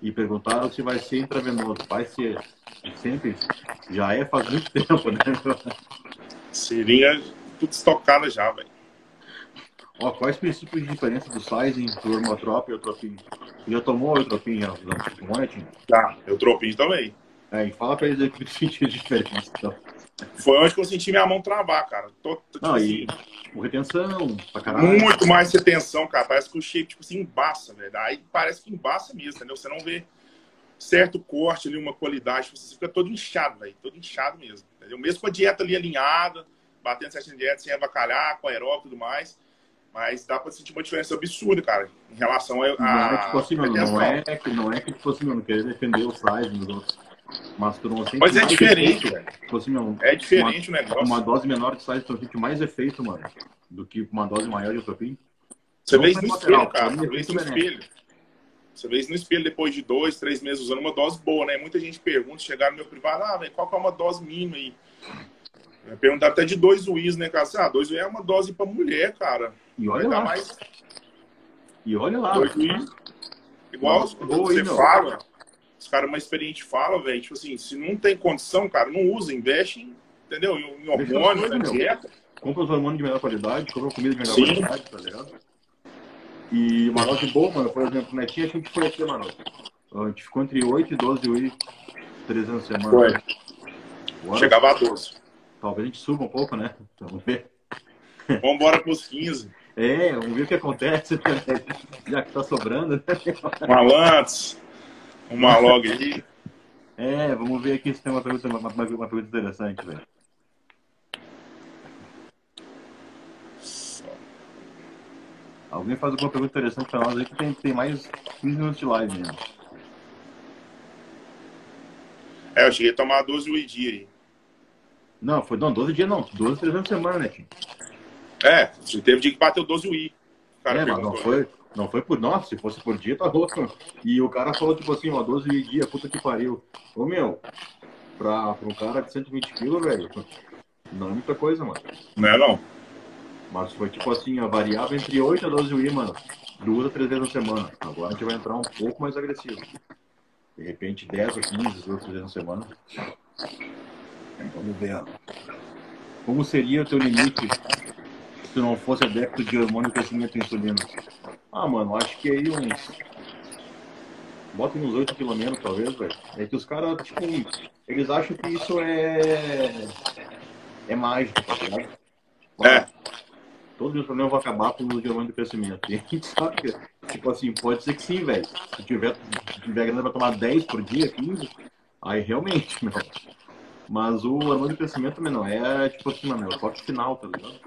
E perguntaram se vai ser intravenoso. Vai ser. Sempre. Já é faz muito tempo, né? Seria tudo estocado já, velho. Ó, quais princípios de diferença do sizing do Hermotrop e Eutropin? Já tomou Eutropin, não? Tomou, Netinho? Tá, Eutropin também. É, e fala pra eles aí que sentido de diferença, então. Foi onde que eu senti minha mão travar, cara. Tô, tô, tipo, Não, assim, e, tipo, retenção, pra caralho. Muito mais retenção, cara. Parece que o shape, tipo assim, embaça, velho. Aí parece que embaça mesmo, entendeu? Você não vê certo corte ali, uma qualidade. Tipo, você fica todo inchado, velho. Todo inchado mesmo. Entendeu? Mesmo com a dieta ali alinhada, batendo certinho dieta, sem avacalhar, com aeróbico e tudo mais. Mas dá pra sentir uma diferença absurda, cara, em relação a. Não é, tipo assim, mano, não é, que, não é que, tipo assim, mano, querer defender o size dos outros. Mas tu não sente Mas é diferente, velho. Tipo assim, é diferente uma, o negócio. Uma dose menor de size tu sente mais efeito, mano, do que uma dose maior de atropim. Você vê isso no espelho, cara. Você vê isso no espelho. Você vê isso no espelho depois de dois, três meses usando uma dose boa, né? Muita gente pergunta, chegaram no meu privado, ah, velho, qual que é uma dose mínima aí? Perguntar até de dois UIs, né, cara? Ah, dois UIs é uma dose pra mulher, cara. E olha lá. Mais... E olha lá. Dois UIs. igual você fala, os caras mais experientes falam, velho, tipo assim, se não tem condição, cara, não usa, investe, entendeu? Em hormônio, na dieta. Compra os hormônios de melhor qualidade, compra comida de melhor Sim. qualidade, tá ligado? E uma loja boa, mano, por exemplo, netinha, a gente foi aqui, mano. A gente ficou entre 8 e 12 UI, 300 semanas. Foi. Chegava a 12. Talvez a gente suba um pouco, né? Vamos ver. Vamos embora pros 15. É, vamos ver o que acontece, né? já que tá sobrando. Né? Uma Lantz, uma log aí. É, vamos ver aqui se tem uma pergunta, uma, uma, pergunta interessante, velho. Alguém faz alguma pergunta interessante pra nós aí que tem, tem mais 15 minutos de live mesmo. É, eu cheguei a tomar 12 Wii aí. Não, foi não, 12 dias não, 12 300 semanas, né, tio? É, você teve dia que bateu 12 Wii. é, mas não foi, não foi por nossa, se fosse por dia, tá louco. E o cara falou, tipo assim, ó, 12 Wii dia, puta que pariu. Ô meu, pra, pra um cara de 120 quilos, velho, não é muita coisa, mano. Não é não. Mas foi tipo assim, ó, variava entre 8 a 12 Wii, mano. Duas a três vezes na semana. Agora a gente vai entrar um pouco mais agressivo. De repente 10 ou 15, duas vezes na semana. Vamos ver. Como seria o teu limite se não fosse adepto de hormônio crescimento de insulina? Ah, mano, acho que aí uns. Bota uns 8 km talvez, velho. É que os caras, tipo, eles acham que isso é. É mágico, tá ligado? É. Todos os problemas vão acabar com o hormônio de crescimento. E a gente sabe que, tipo assim, pode ser que sim, velho. Se tiver, se tiver grana pra tomar 10 por dia, 15, aí realmente, meu. Mas o hormônio de crescimento também não é, tipo assim, mano, é o toque final, tá ligado?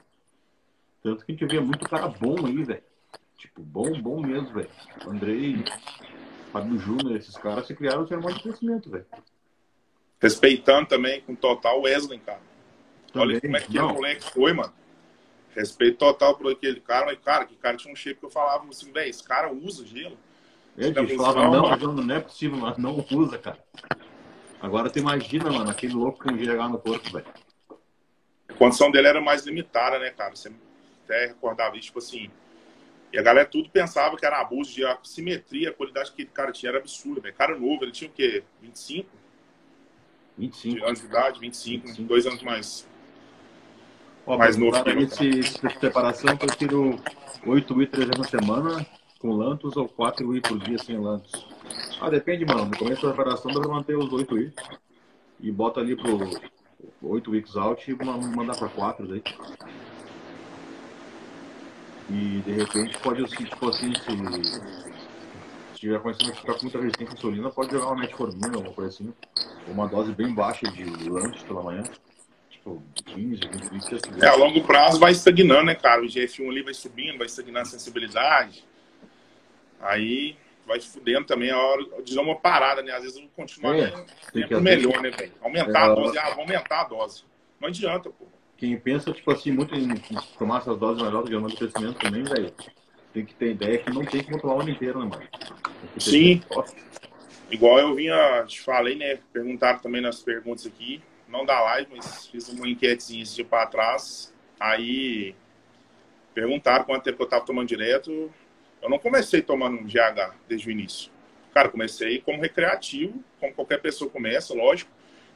Tanto que a gente vê muito cara bom aí, velho. Tipo, bom, bom mesmo, velho. Andrei, Fábio Júnior, esses caras se criaram o hormônio de crescimento, velho. Respeitando também com total Wesley, cara. Também, Olha como é que o moleque foi, mano. Respeito total por aquele cara, mas, cara, que cara tinha um shape que eu falava assim, velho, esse cara usa gelo. Ele falava, não, não, não é possível, mas não usa, cara. Agora tu imagina, mano, aquele louco com GH no corpo, velho. A condição dele era mais limitada, né, cara? Você até recordava isso, tipo assim. E a galera tudo pensava que era abuso de simetria, a qualidade que aquele cara tinha era absurda, velho. Cara novo, ele tinha o quê? 25? 25. anos de idade, 25, 25. dois anos mais. Ó, mais novo que eu. Preparação, eu prefiro 8 e 300 na semana com Lantos ou 4 i por dia sem Lantos. Ah, depende, mano. No começo da preparação dá pra manter os 8 i. E bota ali pro 8 weeks out e mandar pra 4 daí. E de repente pode, assim, tipo assim, se, tiver começando a ficar com muita resistência à insulina, pode jogar uma metformina, alguma coisa assim. Uma dose bem baixa de lanche pela manhã. Tipo, 15, 20 litros. É, a longo prazo vai estagnando, né, cara? O GF1 ali vai subindo, vai estagnando a sensibilidade. Aí vai fudendo também a hora de dar uma parada, né? Às vezes continuar é, sempre melhor, né, velho? Aumentar é, a dose, ah, vou aumentar a dose. Não adianta, pô. Quem pensa, tipo assim, muito em tomar essas doses altas de hormônio de crescimento também, velho, tem que ter ideia que não tem como tomar o ano inteiro, né, mano? Sim. Igual eu vinha, te falei, né? Perguntaram também nas perguntas aqui, não da live, mas fiz uma enquetezinha esse dia pra trás. Aí perguntaram quanto tempo eu tava tomando direto. Eu não comecei tomando GH desde o início. Cara, comecei como recreativo, como qualquer pessoa começa, lógico.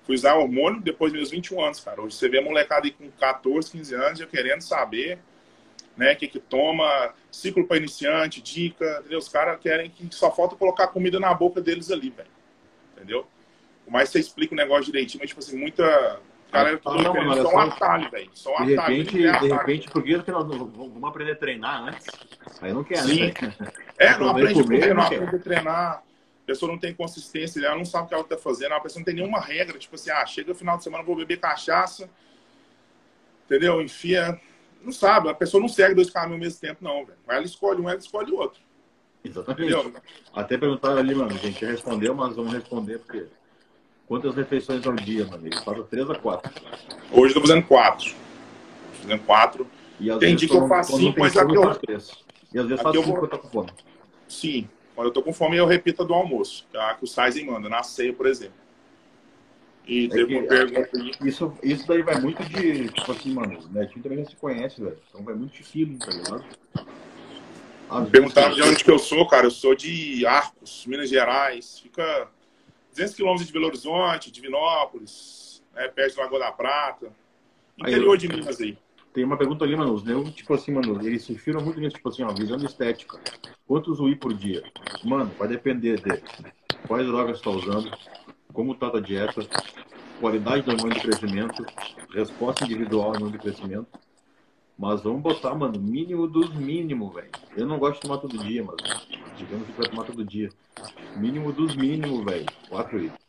Fui usar hormônio depois dos meus 21 anos, cara. Hoje você vê a molecada aí com 14, 15 anos já querendo saber né, o que, que toma, ciclo para iniciante, dica, entendeu? Os caras querem que só falta colocar comida na boca deles ali, velho. Entendeu? Por mais que você explique o negócio direitinho, mas, tipo assim, muita cara tudo não, só um atalho, velho. Só um de atalho. Repente, de repente, por que nós vamos aprender a treinar antes? Aí não quer, Sim. né? É, não aprende comer, não, não aprende a treinar. A pessoa não tem consistência, ela não sabe o que ela está fazendo, a pessoa não tem nenhuma regra, tipo assim, ah, chega no final de semana, vou beber cachaça, entendeu? Enfia. Não sabe, a pessoa não segue dois caminhos ao mesmo tempo, não, velho. Ela escolhe um, ela escolhe o outro. Exatamente. Entendeu? Até perguntaram ali, mano, a gente respondeu, mas vamos responder porque Quantas refeições ao dia, meu amigo? Faço três a quatro. Hoje estou fazendo quatro. Estou fazendo quatro. E tem dia que eu faço cinco, mas aqui eu... Três. E às vezes faço cinco quando eu tô com fome. Sim. Quando eu tô com fome, eu repito do almoço. Que, a que o Sizen manda, na ceia, por exemplo. E é teve uma pergunta Isso, isso daí vai muito de, tipo assim, mano, o Netinho também já se conhece, velho. Então vai muito de feeling, tá ligado? Perguntaram de onde que eu sou, cara. Eu sou de Arcos, Minas Gerais. Fica 200 quilômetros de Belo Horizonte, Divinópolis, né, perto do Lagoa da Prata. Interior aí, de Minas aí. Tem uma pergunta ali, mano. Os neurônios, tipo assim, mano, eles se firam muito nisso, tipo assim, ó, visão estética. Quantos UI por dia? Mano, vai depender de quais drogas você está usando, como está a dieta, qualidade do hormônio de crescimento, resposta individual ao hormônio de crescimento. Mas vamos botar, mano, mínimo dos mínimos, velho. Eu não gosto de tomar todo dia, mas digamos que vai tomar todo dia. Mínimo dos mínimos, velho. 4 litros.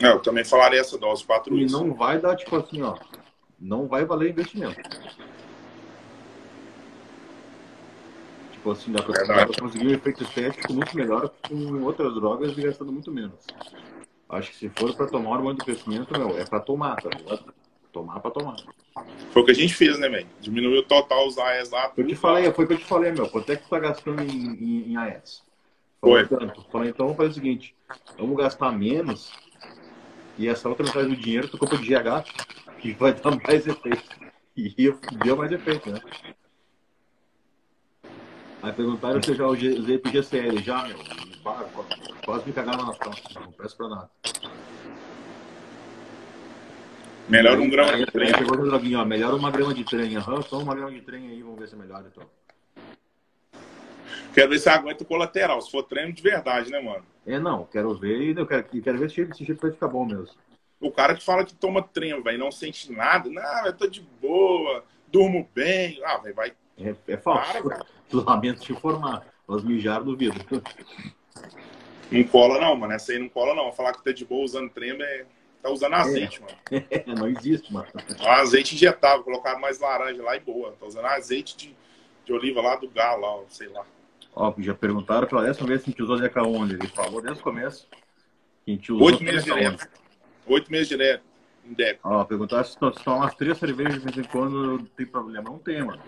É, eu também falaria essa dose, 4 litros. E não vai dar, tipo assim, ó. Não vai valer investimento. Tipo assim, dá pra, dá pra conseguir um efeito estético muito melhor com outras drogas e gastando muito menos. Acho que se for pra tomar hormônio de crescimento, meu, é pra tomar, tá ligado? Tomar pra tomar. Foi o que a gente fez, né, velho? Diminuiu o total os AES lá. Foi o que falei, foi o que eu te falei, meu. Quanto é que tu tá gastando em, em, em AES? Foi. Falei, então vamos fazer o seguinte: vamos gastar menos e essa outra metade do dinheiro tu compra de GH, que vai dar mais efeito. E deu mais efeito, né? Aí perguntaram se eu já usei pro GCL. Já, meu. Quase me cagaram nas costas. Não peço pra nada. Melhor um grama de trem. Chegou ó. Melhor uma grama de trem. Aham, só uma grama de trem aí, vamos ver se é melhor então. Quero ver se aguenta o colateral, se for treino de verdade, né, mano? É, não, quero ver e eu quero, quero ver se esse shape vai ficar bom mesmo. O cara que fala que toma treino, velho, não sente nada, não, eu tô de boa, durmo bem, ah, velho, vai. É, é falso. Lamento te informar, nós mijaram do vidro. Não cola não, mano, essa aí não cola não. Falar que tá de boa usando treino é Tá usando azeite, é. mano. não existe, mano. azeite injetável, colocaram mais laranja lá e boa. Tá usando azeite de, de oliva lá do galo, lá, sei lá. Ó, já perguntaram pela décima vez se a gente usou Deca onde. Ele falou desde o começo. Que a gente usou Oito meses direto. Oito meses direto. Em Deca. Ó, perguntaram se são umas três cervejas de vez em quando tem problema. Não tem, mano.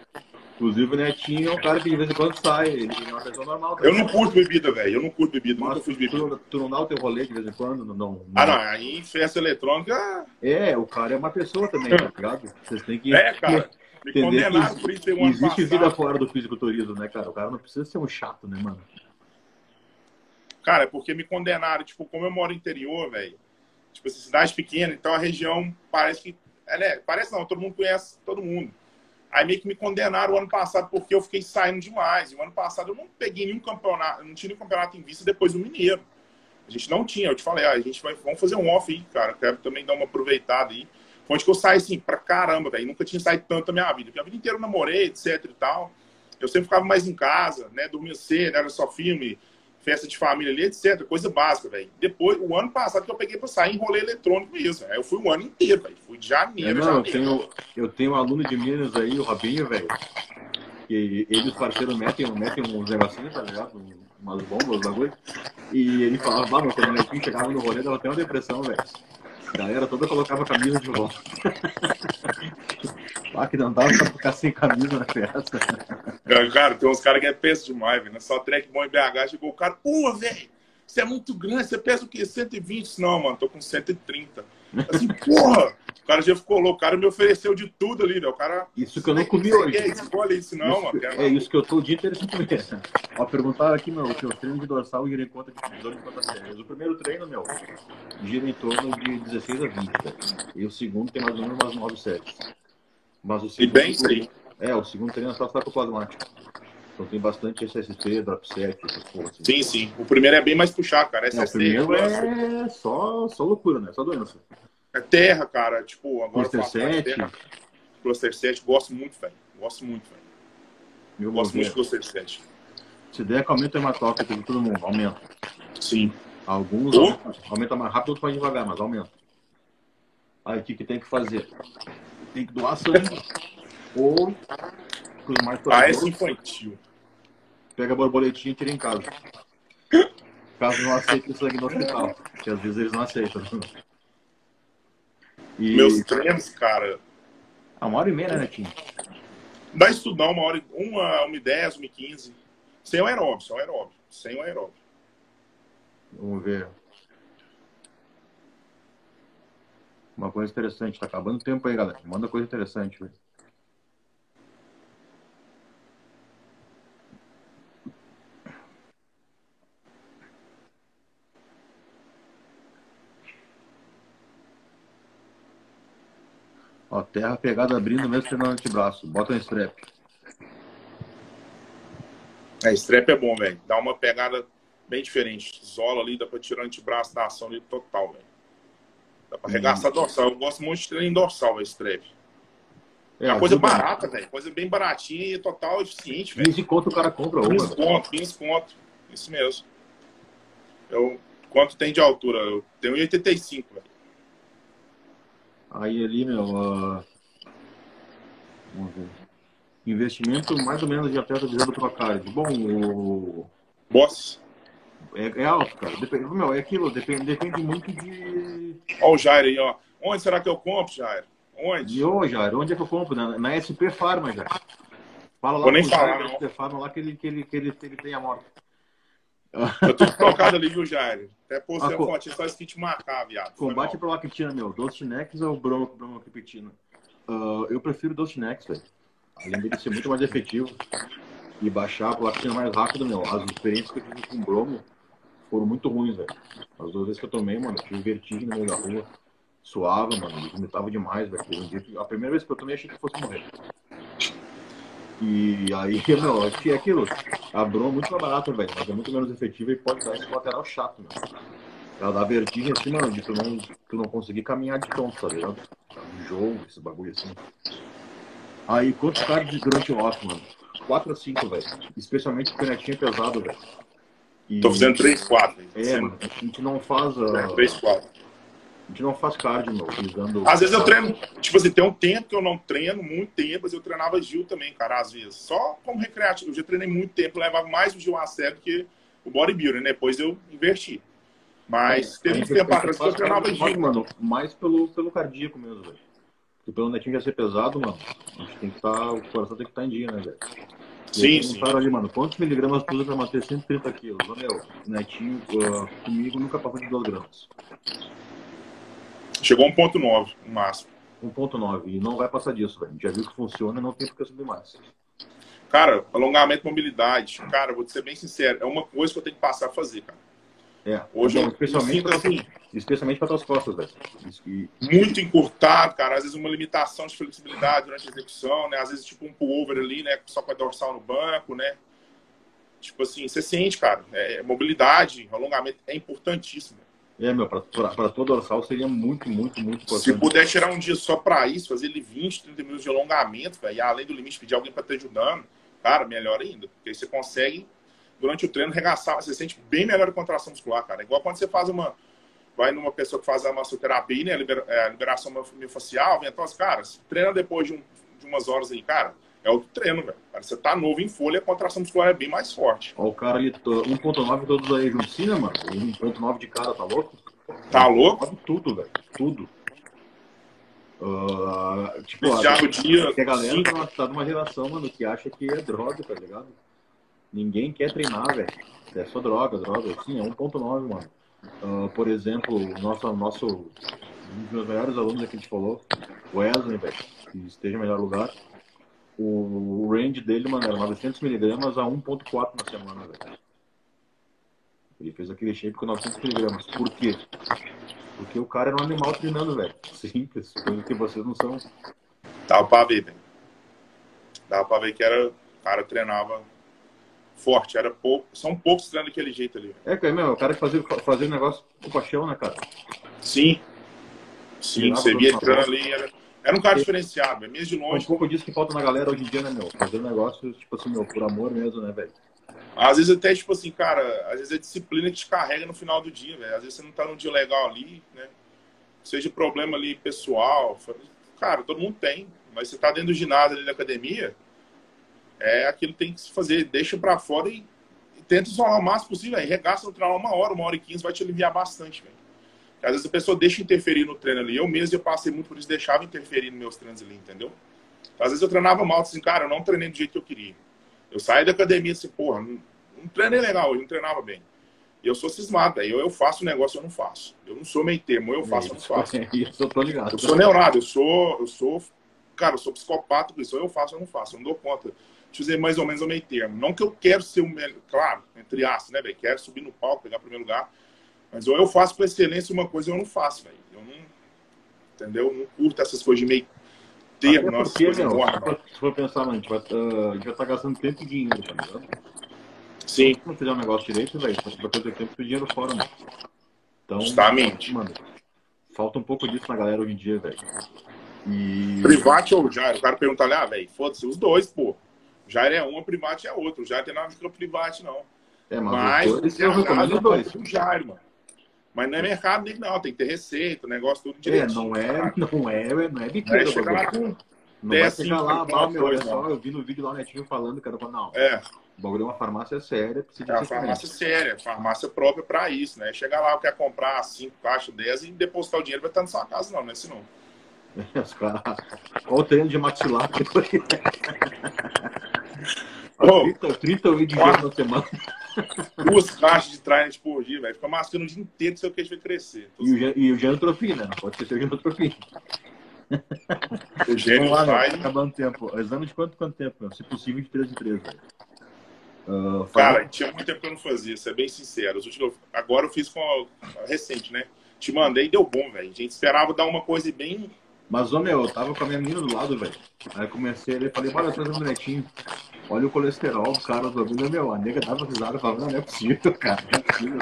Inclusive o Netinho é um cara que de vez em quando sai, ele é uma pessoa normal. Também. Eu não curto bebida, velho. Eu não curto bebida, Mas nunca bebida. Tu, tu, não dá o teu rolê de vez em quando? Não, não, Ah, não. Aí em festa eletrônica. É, o cara é uma pessoa também, tá ligado? Vocês têm que. É, cara. Me condenaram por isso ter um Existe vida fora do fisiculturismo, né, cara? O cara não precisa ser um chato, né, mano? Cara, é porque me condenaram. Tipo, como eu moro no interior, velho. Tipo, cidade pequena, então a região parece que. É, né? Parece não, todo mundo conhece todo mundo. Aí meio que me condenaram o ano passado porque eu fiquei saindo demais. E o ano passado eu não peguei nenhum campeonato, não tinha nenhum campeonato em vista depois do Mineiro. A gente não tinha, eu te falei, ah, a gente vai, vamos fazer um off aí, cara. Quero também dar uma aproveitada aí. Foi onde que eu saí assim, pra caramba, velho. Nunca tinha saído tanto da minha vida. Porque a vida inteira eu namorei, etc e tal. Eu sempre ficava mais em casa, né? Dormia cedo, era só filme, festa de família ali, etc. Coisa básica, velho. Depois, o ano passado que eu peguei pra sair em rolê eletrônico mesmo. Aí eu fui o ano inteiro, velho. Fui de janeiro, é, não, janeiro. Eu tenho, eu tenho um aluno de Minas aí, o Robinho, velho. E ele e os parceiros metem, metem uns negocinhos, tá ligado? Umas bombas, uns bagulho. E ele falava, ah, mas quando o chegava no rolê, dava até uma depressão, velho. A galera toda colocava a camisa de volta. ah, que não dava pra ficar sem camisa na festa. Cara, tem uns caras que é peso demais, velho. Só track bom em BH, chegou o cara, pô, velho, você é muito grande, você pesa o quê? 120? Não, mano, tô com 130. Assim, porra! O cara já ficou louco, o cara me ofereceu de tudo ali, né? O cara. Isso que eu não comi hoje. É, escolhe isso, não, isso, mano. É isso que eu tô o dia inteiro sem comer. Ó, perguntaram aqui, meu, que o treino de dorsal gira em conta de divisão de quantas séries. O primeiro treino, meu, gira em torno de 16 a 20. E o segundo tem mais ou menos umas 9 séries. Mas o segundo, e bem sim. É, o segundo treino é só plasmático. Então tem bastante SSP, drop set, essas coisas. Assim. Sim, sim. O primeiro é bem mais puxado, cara. SSP, é, o primeiro é só, só loucura, né? Só doença. É terra, cara. Tipo, agora Cluster 7. Cluster 7, gosto muito, velho. Gosto muito, velho. Gosto muito de Cluster 7. Se der que aumenta o hematócrito de todo mundo, aumenta. Sim. Alguns oh. aumenta mais rápido, outros mais devagar, mas aumenta. Aí o que, que tem que fazer? Tem que doar sangue. Ou os mais Ah, infantil pega a borboletinha e tira em casa. Caso não aceite o sangue no hospital, que às vezes eles não aceitam. E... Meus treinos, cara. Ah, uma hora e meia, né, Netinho? Dá estudar uma hora, uma, uma e dez, uma e quinze. Sem o aeróbio, sem o aeróbio. Sem o aeróbio. Vamos ver. Uma coisa interessante. Tá acabando o tempo aí, galera. Manda coisa interessante, velho. Terra pegada abrindo mesmo treinando antebraço. Bota no strap. É, strap é bom, velho. Dá uma pegada bem diferente. Isola ali, dá pra tirar o antebraço da ação ali total, velho. Dá pra arregaçar hum. dorsal. Eu gosto muito de treinar em dorsal, velho, strap. É, é uma coisa barata, velho. Coisa bem baratinha e total eficiente, velho. 15 conto o cara compra uma. 15 conto, 15 conto. Isso mesmo. Eu, quanto tem de altura? Eu tenho 1,85, velho. Aí ali, meu. Uh... Vamos ver. Investimento mais ou menos de atleta visando pro card. Bom, o. Boss. É, é, alto, cara. Depende, meu, é aquilo, depende, depende muito de. Ó, o Jair aí, ó. Onde será que eu compro, Jair? Onde? E ô, Jair, onde é que eu compro? Na, na SP Pharma, já. Fala lá Vou nem falar, Jair, SP Pharma lá que ele, que ele, que ele, que ele tem a morte. Eu tô trocado ali, viu, Jair? Até postei a foto, só que te marcar, viado. Combate pra lactina, meu. Dostinex ou Bronco, Bronco Repetina? Uh, eu prefiro Dostinex, velho. Além dele ser muito mais efetivo e baixar a platina mais rápido, meu. As experiências que eu tive com bromo foram muito ruins, velho. As duas vezes que eu tomei, mano, tive vertigem no meio da rua. Suava, mano, vomitava demais, velho. A primeira vez que eu tomei, achei que fosse morrer. E aí, meu, acho que é aquilo. A bromo é muito mais barata, velho, mas é muito menos efetiva e pode dar esse lateral chato, meu. Ela dá vertigem assim, mano, de tu não, tu não conseguir caminhar de pronto, tá ligado? Jogo, esse bagulho assim. Aí, quantos cards durante o off, mano? 4 a 5, velho. Especialmente porque o netinho é pesado, velho. E... Tô fazendo 3, 4. É, mano, a gente não faz. Uh... 3, 4. A gente não faz cardio, meu, utilizando. Às vezes eu treino, tipo assim, tem um tempo que eu não treino, muito tempo, mas eu treinava Gil também, cara, às vezes. Só como recreativo. Eu já treinei muito tempo, levava mais o Gil a sério que o bodybuilding, né? Depois eu inverti. Mas é, teve um tempo atrás que eu treinava Gil. Mano, mais pelo, pelo cardíaco mesmo, velho. Porque pelo netinho já ser pesado, mano, a gente tem que estar. Tá, o coração tem que estar tá em dia, né, velho? Sim, sim. ali, mano, quantos miligramas tu usa pra manter 130 quilos? meu, netinho, uh, comigo nunca passou de 2 gramas. Chegou a 1.9, no máximo. 1.9, e não vai passar disso, velho. Já viu que funciona, não tem por que subir mais. Cara, alongamento e mobilidade, cara, vou te ser bem sincero, é uma coisa que eu tenho que passar a fazer, cara. É, hoje então, especialmente, para assim, especialmente para tuas costas, velho. E... Muito encurtado, cara. Às vezes uma limitação de flexibilidade durante a execução, né? Às vezes tipo um pullover ali, né? Só com a dorsal no banco, né? Tipo assim, você sente, cara. É, mobilidade, alongamento é importantíssimo. É, meu, para todo dorsal seria muito, muito, muito importante. Se puder tirar um dia só para isso, fazer ele 20, 30 minutos de alongamento, velho, e além do limite, pedir alguém para te ajudando, cara, melhor ainda. Porque aí você consegue durante o treino, regaçar, você sente bem melhor a contração muscular, cara. Igual quando você faz uma. Vai numa pessoa que faz a massoterapia, né? Libera, é, a liberação miofascial, ventosa, cara, treina depois de, um, de, umas horas aí, cara. É outro treino, velho. Você tá novo em folha, a contração muscular é bem mais forte. Ó, o cara ali, 1.9 todos aí sim, né, mano? 1.9 de cara, tá louco? Tá louco? Tudo, velho. Tudo. Uh, tipo, a, dia, a galera tá, tá numa geração, mano, que acha que é droga, tá ligado? Ninguém quer treinar, velho. É só droga, droga. Sim, é 1.9, mano. Uh, por exemplo, o nosso, nosso, um dos meus melhores alunos aqui que a gente falou, o Wesley, velho, que esteja em melhor lugar. O, o range dele, mano, era 900mg a 1.4 na semana, velho. Ele fez aquele shape com 900mg. Por quê? Porque o cara era um animal treinando, velho. Simples, coisa que vocês não são. Dava pra ver, velho. Dava pra ver que era, o cara treinava forte. Era pouco, são poucos treinando daquele jeito ali. É, cara, meu, o cara que fazia, fazia negócio com paixão, né, cara? Sim. Sim, você via treinando ali. Era, era um cara diferenciado, é mesmo de longe. Um pouco disso que falta na galera hoje em dia, né, meu? Fazer negócio, tipo assim, meu, por amor mesmo, né, velho? Às vezes até, tipo assim, cara, às vezes a disciplina que te carrega no final do dia, velho. Às vezes você não tá num dia legal ali, né? Seja problema ali pessoal. Cara, todo mundo tem. Mas você tá dentro do ginásio ali da academia, é aquilo que tem que se fazer. Deixa para fora e, e, tenta isolar o máximo possível. Aí regaça no treino uma hora, uma hora e quinze, vai te aliviar bastante, velho. Às vezes a pessoa deixa interferir no treino ali. Eu mesmo eu passei muito por isso, deixava interferir nos meus treinos ali, entendeu? Às vezes eu treinava mal, assim, cara, eu não treinei do jeito que eu queria. Eu saí da academia assim, porra, não, não treinei legal, eu não treinava bem. E eu sou cismado, aí eu faço o negócio, eu não faço. Eu não sou meio termo, eu faço, eu não faço. Isso eu tô ligado. Eu sou neurado, eu sou, eu sou, cara, eu sou psicopata isso. Eu faço, eu não faço, eu não dou conta dizer mais ou menos o meio termo. Não que eu quero ser o melhor, claro, entre aspas, né, velho? Quero subir no palco, pegar primeiro lugar. Mas ou eu faço com excelência uma coisa ou eu não faço, velho. Eu não. Entendeu? Eu não curto essas coisas de meio Até nossa, porque, coisa meu, se for- pensar, mano, a gente vai uh, a gente vai estar gastando tempo e dinheiro, tá ligado? Sim, Se não fizer um negócio direito, velho, você vai perder tempo e dinheiro fora, mano. Então, justamente. mano, falta um pouco disso na galera hoje em dia, velho. E. Private ou Jair? O cara pergunta ali, ah, velho, foda-se, os dois, pô. Jair é um, a Private é outro. O Jair tem nada com Private, não. É, mas, Mas, dois, eu recomendo dois. do Jair, mano. Mas não é mercado nem não, tem que ter receita, negócio tudo É, direitinho. não é, não é, não é Não é chegar lá com. Não vai chegar lá, ah, meu, olha coisa, só, não. eu vi no vídeo lá o Netinho falando, cara, não, É, o bagulho é uma farmácia séria, precisa de é uma farmácia séria, farmácia própria pra isso, né? Chegar lá, quer comprar 5 caixas, 10 e depositar o dinheiro, vai estar na sua casa, não, não é assim não. Os caras, olha o treino de maxilar. Ô, 30, 30 vídeos de dinheiro na semana. Duas caixas de Trident por dia, velho. Fica mascando o dia inteiro, seu queijo vai crescer. E o, e o genotropia, né? Não pode ser o genotropia. O gênio lá, vai. acabando o tempo. Exame de quanto, quanto tempo, meu? Se possível, de 3 em 3, velho. Ah, Cara, fala- tinha muito tempo que eu não fazia, ser bem sincero. Agora eu fiz com a... recente, né? Te mandei e deu bom, velho. A gente esperava dar uma coisa bem. Mas, ô, meu, eu tava com a minha menina do lado, velho. Aí eu comecei ali e falei, bora trazer um netinho. Olha o colesterol, o cara do bagulho, meu, a nega dava risada, falava, não, não é possível, cara, não é possível.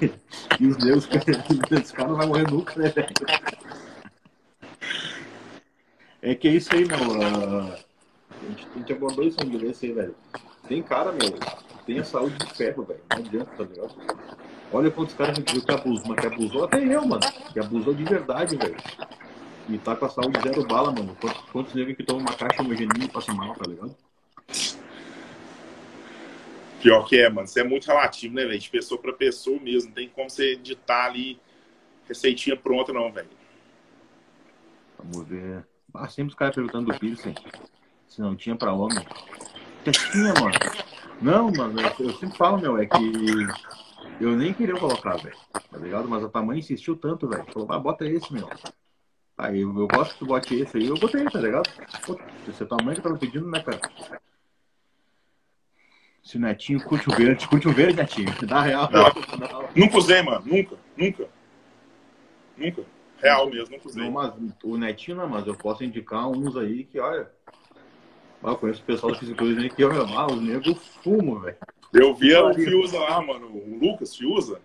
E os meus, esse cara não vai morrer nunca, né, velho? É que é isso aí, meu. ah, a, gente, a gente abordou isso no aí, velho. Tem cara, meu, que tem a saúde de ferro, velho. Não adianta, tá ligado? Olha quantos caras viu que abusou, mas que abusou até eu, mano. Que abusou de verdade, velho. E tá com a saúde zero bala, mano. Quantos, quantos negros que tomam uma caixa homogeninha e passam mal, tá ligado? Pior que é, mano. Isso é muito relativo, né, velho? De pessoa pra pessoa mesmo. Não tem como você editar ali receitinha pronta, não, velho. Vamos ver. Ah, sempre os caras perguntando do piercing. Se não tinha pra homem. Já tinha, mano. Não, mano, eu, eu sempre falo, meu, é que eu nem queria colocar, velho. Tá ligado? Mas a mãe insistiu tanto, velho. Falou, ah, bota esse, meu. Aí eu, eu gosto que tu bote esse aí, eu botei, tá ligado? Pô, é tua mãe que tava pedindo, né, cara? Se o netinho curte o verde, curte o verde, netinho. Dá real. Não. Nunca usei, mano. Nunca. Nunca. Nunca. Real mesmo, nunca usei. Não, mas o netinho não, mas eu posso indicar uns aí que, olha. Ah, eu conheço o pessoal fisiculturismo aí que, olha, ah, os negros fumam, velho. Eu via o Fiuza lá, mano. O Lucas Fiuza.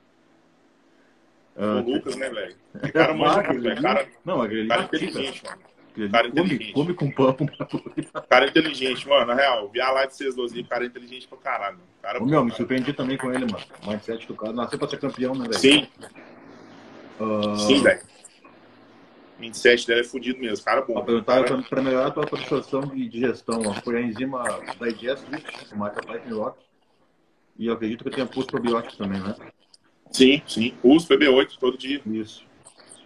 Ah, o Lucas, né, velho? Que cara velho. Cara, Não, aquele cara inteligente, mano. Aquele cara come, inteligente. come com pão. Cara inteligente, mano. Na real, vi a live de vocês dois aí, cara inteligente pra caralho. mano. Cara, Ô, meu, me surpreendi também com ele, mano. O mindset do cara. Nasceu pra ser campeão, né, velho? Sim, Ah, sim, velho. 27 dela é fudido mesmo. Cara bom. Pra perguntar Cara, pra, pra melhorar a tua absorção de digestão, ó, foi a enzima Digest, marca Titan Rock. E eu acredito que eu tenha posto probióticos também, né? Sim, sim. Uso PB8 todo dia. Isso.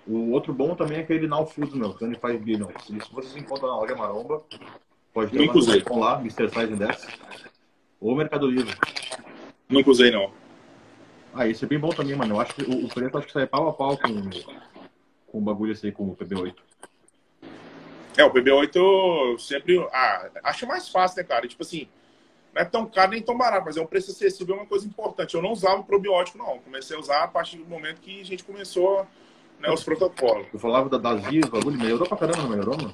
O outro bom também é aquele Now Foods, meu, 25 Billion. Se vocês encontram na loja Maromba, pode ter Nunca usei. cupom lá, Mr. Size 10. Ou Mercado Livre. Nunca usei, não. Ah, esse é bem bom também, mano. Eu acho que o, o preço acho que sai pau a pau com, com o bagulho esse aí, com o PB8. É, o PB8 eu sempre. Ah, acho mais fácil, né, cara? Tipo assim, não é tão caro nem tão barato, mas é um preço acessível, é uma coisa importante. Eu não usava o probiótico, não. Comecei a usar a partir do momento que a gente começou né, os protocolos. Eu falava da, das IAs, o bagulho melhorou pra caramba, não melhorou, mano?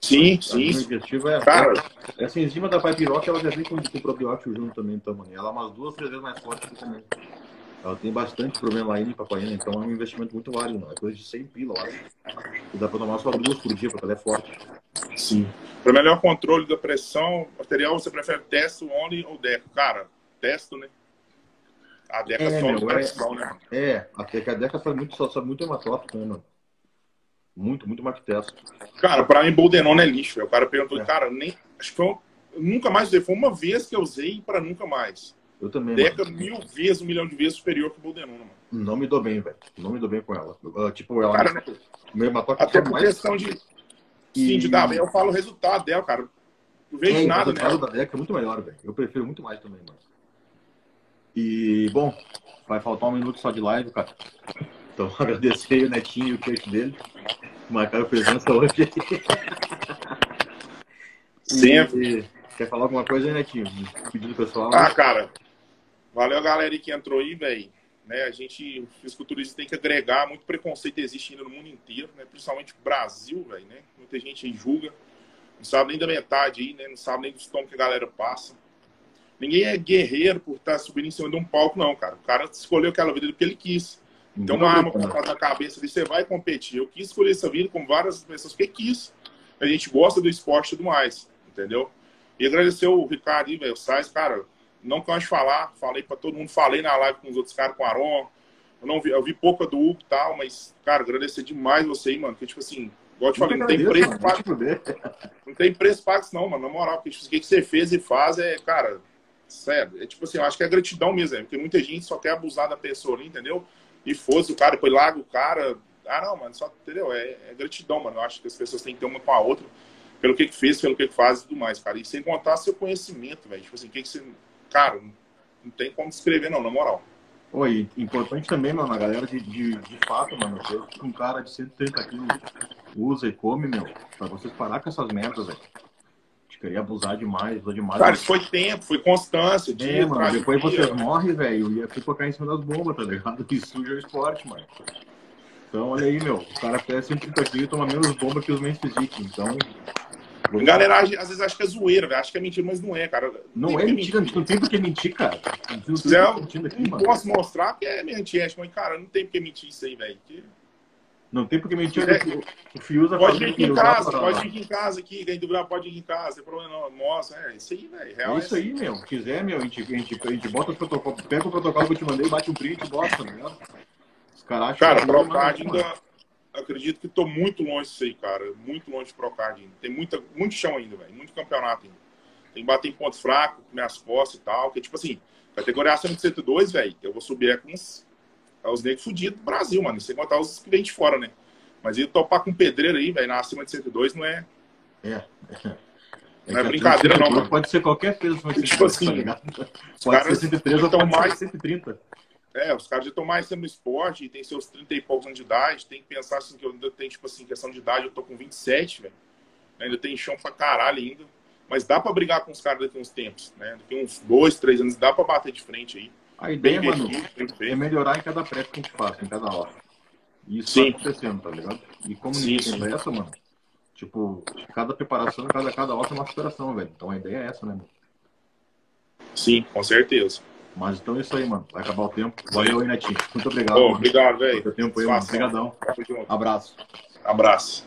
Sim, sim. enzima digestiva é. Cara, Essa enzima da Pipiroca, ela já vem com, com probiótico junto também, então, mano. Ela é umas duas, três vezes mais forte que também. Ela tem bastante problema lá em papaina, então é um investimento muito válido, mano. É coisa de 100 pila, eu acho. E dá pra tomar só duas por dia, porque ela é forte. sim. Para melhor controle da pressão arterial, você prefere testo, only ou deco? Cara, testo, né? A deca É, só meu, pressão, né? É, até que a Deca muito, só, só muito hematópico, né, mano? Muito, muito testo. Cara, pra mim, Boldenona é lixo. O cara perguntou, É. cara, nem. Acho que foi. um- nunca mais usei. Foi uma vez que eu usei pra nunca mais. Eu também, Deca mano. mil vezes, um milhão de vezes superior que o Boldenona, mano. Não me dou bem, velho. Não me dou bem com ela. Ah, tipo, ela. Cara, o meu Até é por mais. questão de. Sim, de dar bem. Eu falo o resultado dela, cara. Não vejo É, o nada resultado nela. da Deca é muito melhor, velho. Eu prefiro muito mais também, mano. E, bom, vai faltar um minuto só de live, cara. Então, agradecer aí o Netinho e o coach dele. Marcaram presença hoje. Sempre. E, quer falar alguma coisa aí, Netinho? Pedido pessoal. Ah, cara. Valeu a galera que entrou aí, velho. né? A gente, o fisiculturismo tem que agregar, muito preconceito existe ainda no mundo inteiro, né? Principalmente no Brasil, velho, né? Muita gente aí julga, não sabe nem da metade aí, né? Não sabe nem dos tomos que a galera passa. Ninguém é guerreiro por estar subindo em cima de um palco, não, cara. O cara escolheu aquela vida porque ele quis. Então, uma arma para na cabeça ali, você vai competir. Eu quis escolher essa vida com várias pessoas que quis. A gente gosta do esporte e tudo mais, entendeu? E agradecer o Ricardo aí, velho, o Sais, cara, não canso de falar, falei para todo mundo, falei na live com os outros caras, com o Aron. Eu não vi, eu vi pouca do Hugo e tal, mas, cara, agradecer demais você aí, mano. Porque, tipo assim, igual eu te falei, não tem preço pago. Não tem preço pago, não, mano. Na moral, porque tipo, o que você fez e faz é, cara, sério. É tipo assim, eu acho que é gratidão mesmo, é, porque muita gente só quer abusar da pessoa ali, entendeu? E fosse o cara, depois larga o cara. Ah, não, mano, só, entendeu? É, é gratidão, mano. Eu acho que as pessoas têm que ter uma com a outra, pelo que, que fez, pelo que, que faz e tudo mais, cara. E sem contar seu conhecimento, velho. Tipo assim, o que, que você Cara, não tem como descrever, não, na moral. Oi, importante também, mano, a galera de, de, de fato, mano, que um cara de 130 quilos usa e come, meu, pra vocês parar com essas merdas, velho. De querer abusar demais, usar demais. Cara, foi tempo, foi constância. É, mano, depois dia. vocês morrem, velho, e é colocar em cima das bombas, tá ligado? Que suja o esporte, mano. Então, olha aí, meu, o cara pesa 130 quilos e toma menos bomba que os mens physique, então a galera às vezes acha que é zoeira, velho. Acha que é mentira, mas não é, cara. Não é mentira, mentir. não tem por que mentir, cara. Não, não, aqui, não posso mostrar que é antiética, mas, cara, não tem por que mentir isso aí, velho. Não tem por que mentir. É. O Fiuza Pode vir aqui em casa, pode vir aqui em casa aqui, quem dublar pode vir em casa, sem problema não. Mostra, é isso aí, velho. É isso aí, meu. Se quiser, meu, a gente, a gente, a gente bota o protocolo, pega o protocolo que eu te mandei, bate um print e bota, ligado? Os caras acham Cara, o Procard ainda acredito que estou muito longe disso aí, cara. Muito longe de Procard ainda. Tem muita, muito chão ainda, velho. Muito campeonato ainda. Tem que bater em ponto fraco, minhas costas e tal. Que tipo assim, categoria acima de 102, velho, eu vou subir é com é os negros fudidos do Brasil, mano. Sem contar os de fora, né? Mas ir topar com pedreiro aí, velho, na acima de 102 não é. É. é. Não é, brincadeira, não, mano. Pode ser qualquer peso, mas tipo assim, tá ligado? Pode ser 103 ou pode mais... ser 130. É, os caras já estão mais sendo no esporte, e tem seus 30 e poucos anos de idade, tem que pensar assim, que eu ainda tenho, tipo assim, questão de idade, eu tô com 27, velho. Ainda tem chão pra caralho ainda. Mas dá pra brigar com os caras daqui uns tempos, né? Daqui uns dois, três anos, dá pra bater de frente aí. A ideia, mano, é melhorar em cada prep que a gente faz, em cada hora. E isso sim. tá acontecendo, tá ligado? E como sim, ninguém tem essa, mano, tipo, cada preparação, cada, cada hora é uma superação, velho. Então a ideia é essa, né, mano? Sim, com certeza. Mas então é isso aí, mano. Vai acabar o tempo. Valeu aí, Netinho. Muito obrigado. Obrigado, velho. tempo aí, mano. Obrigadão. Abraço. Abraço.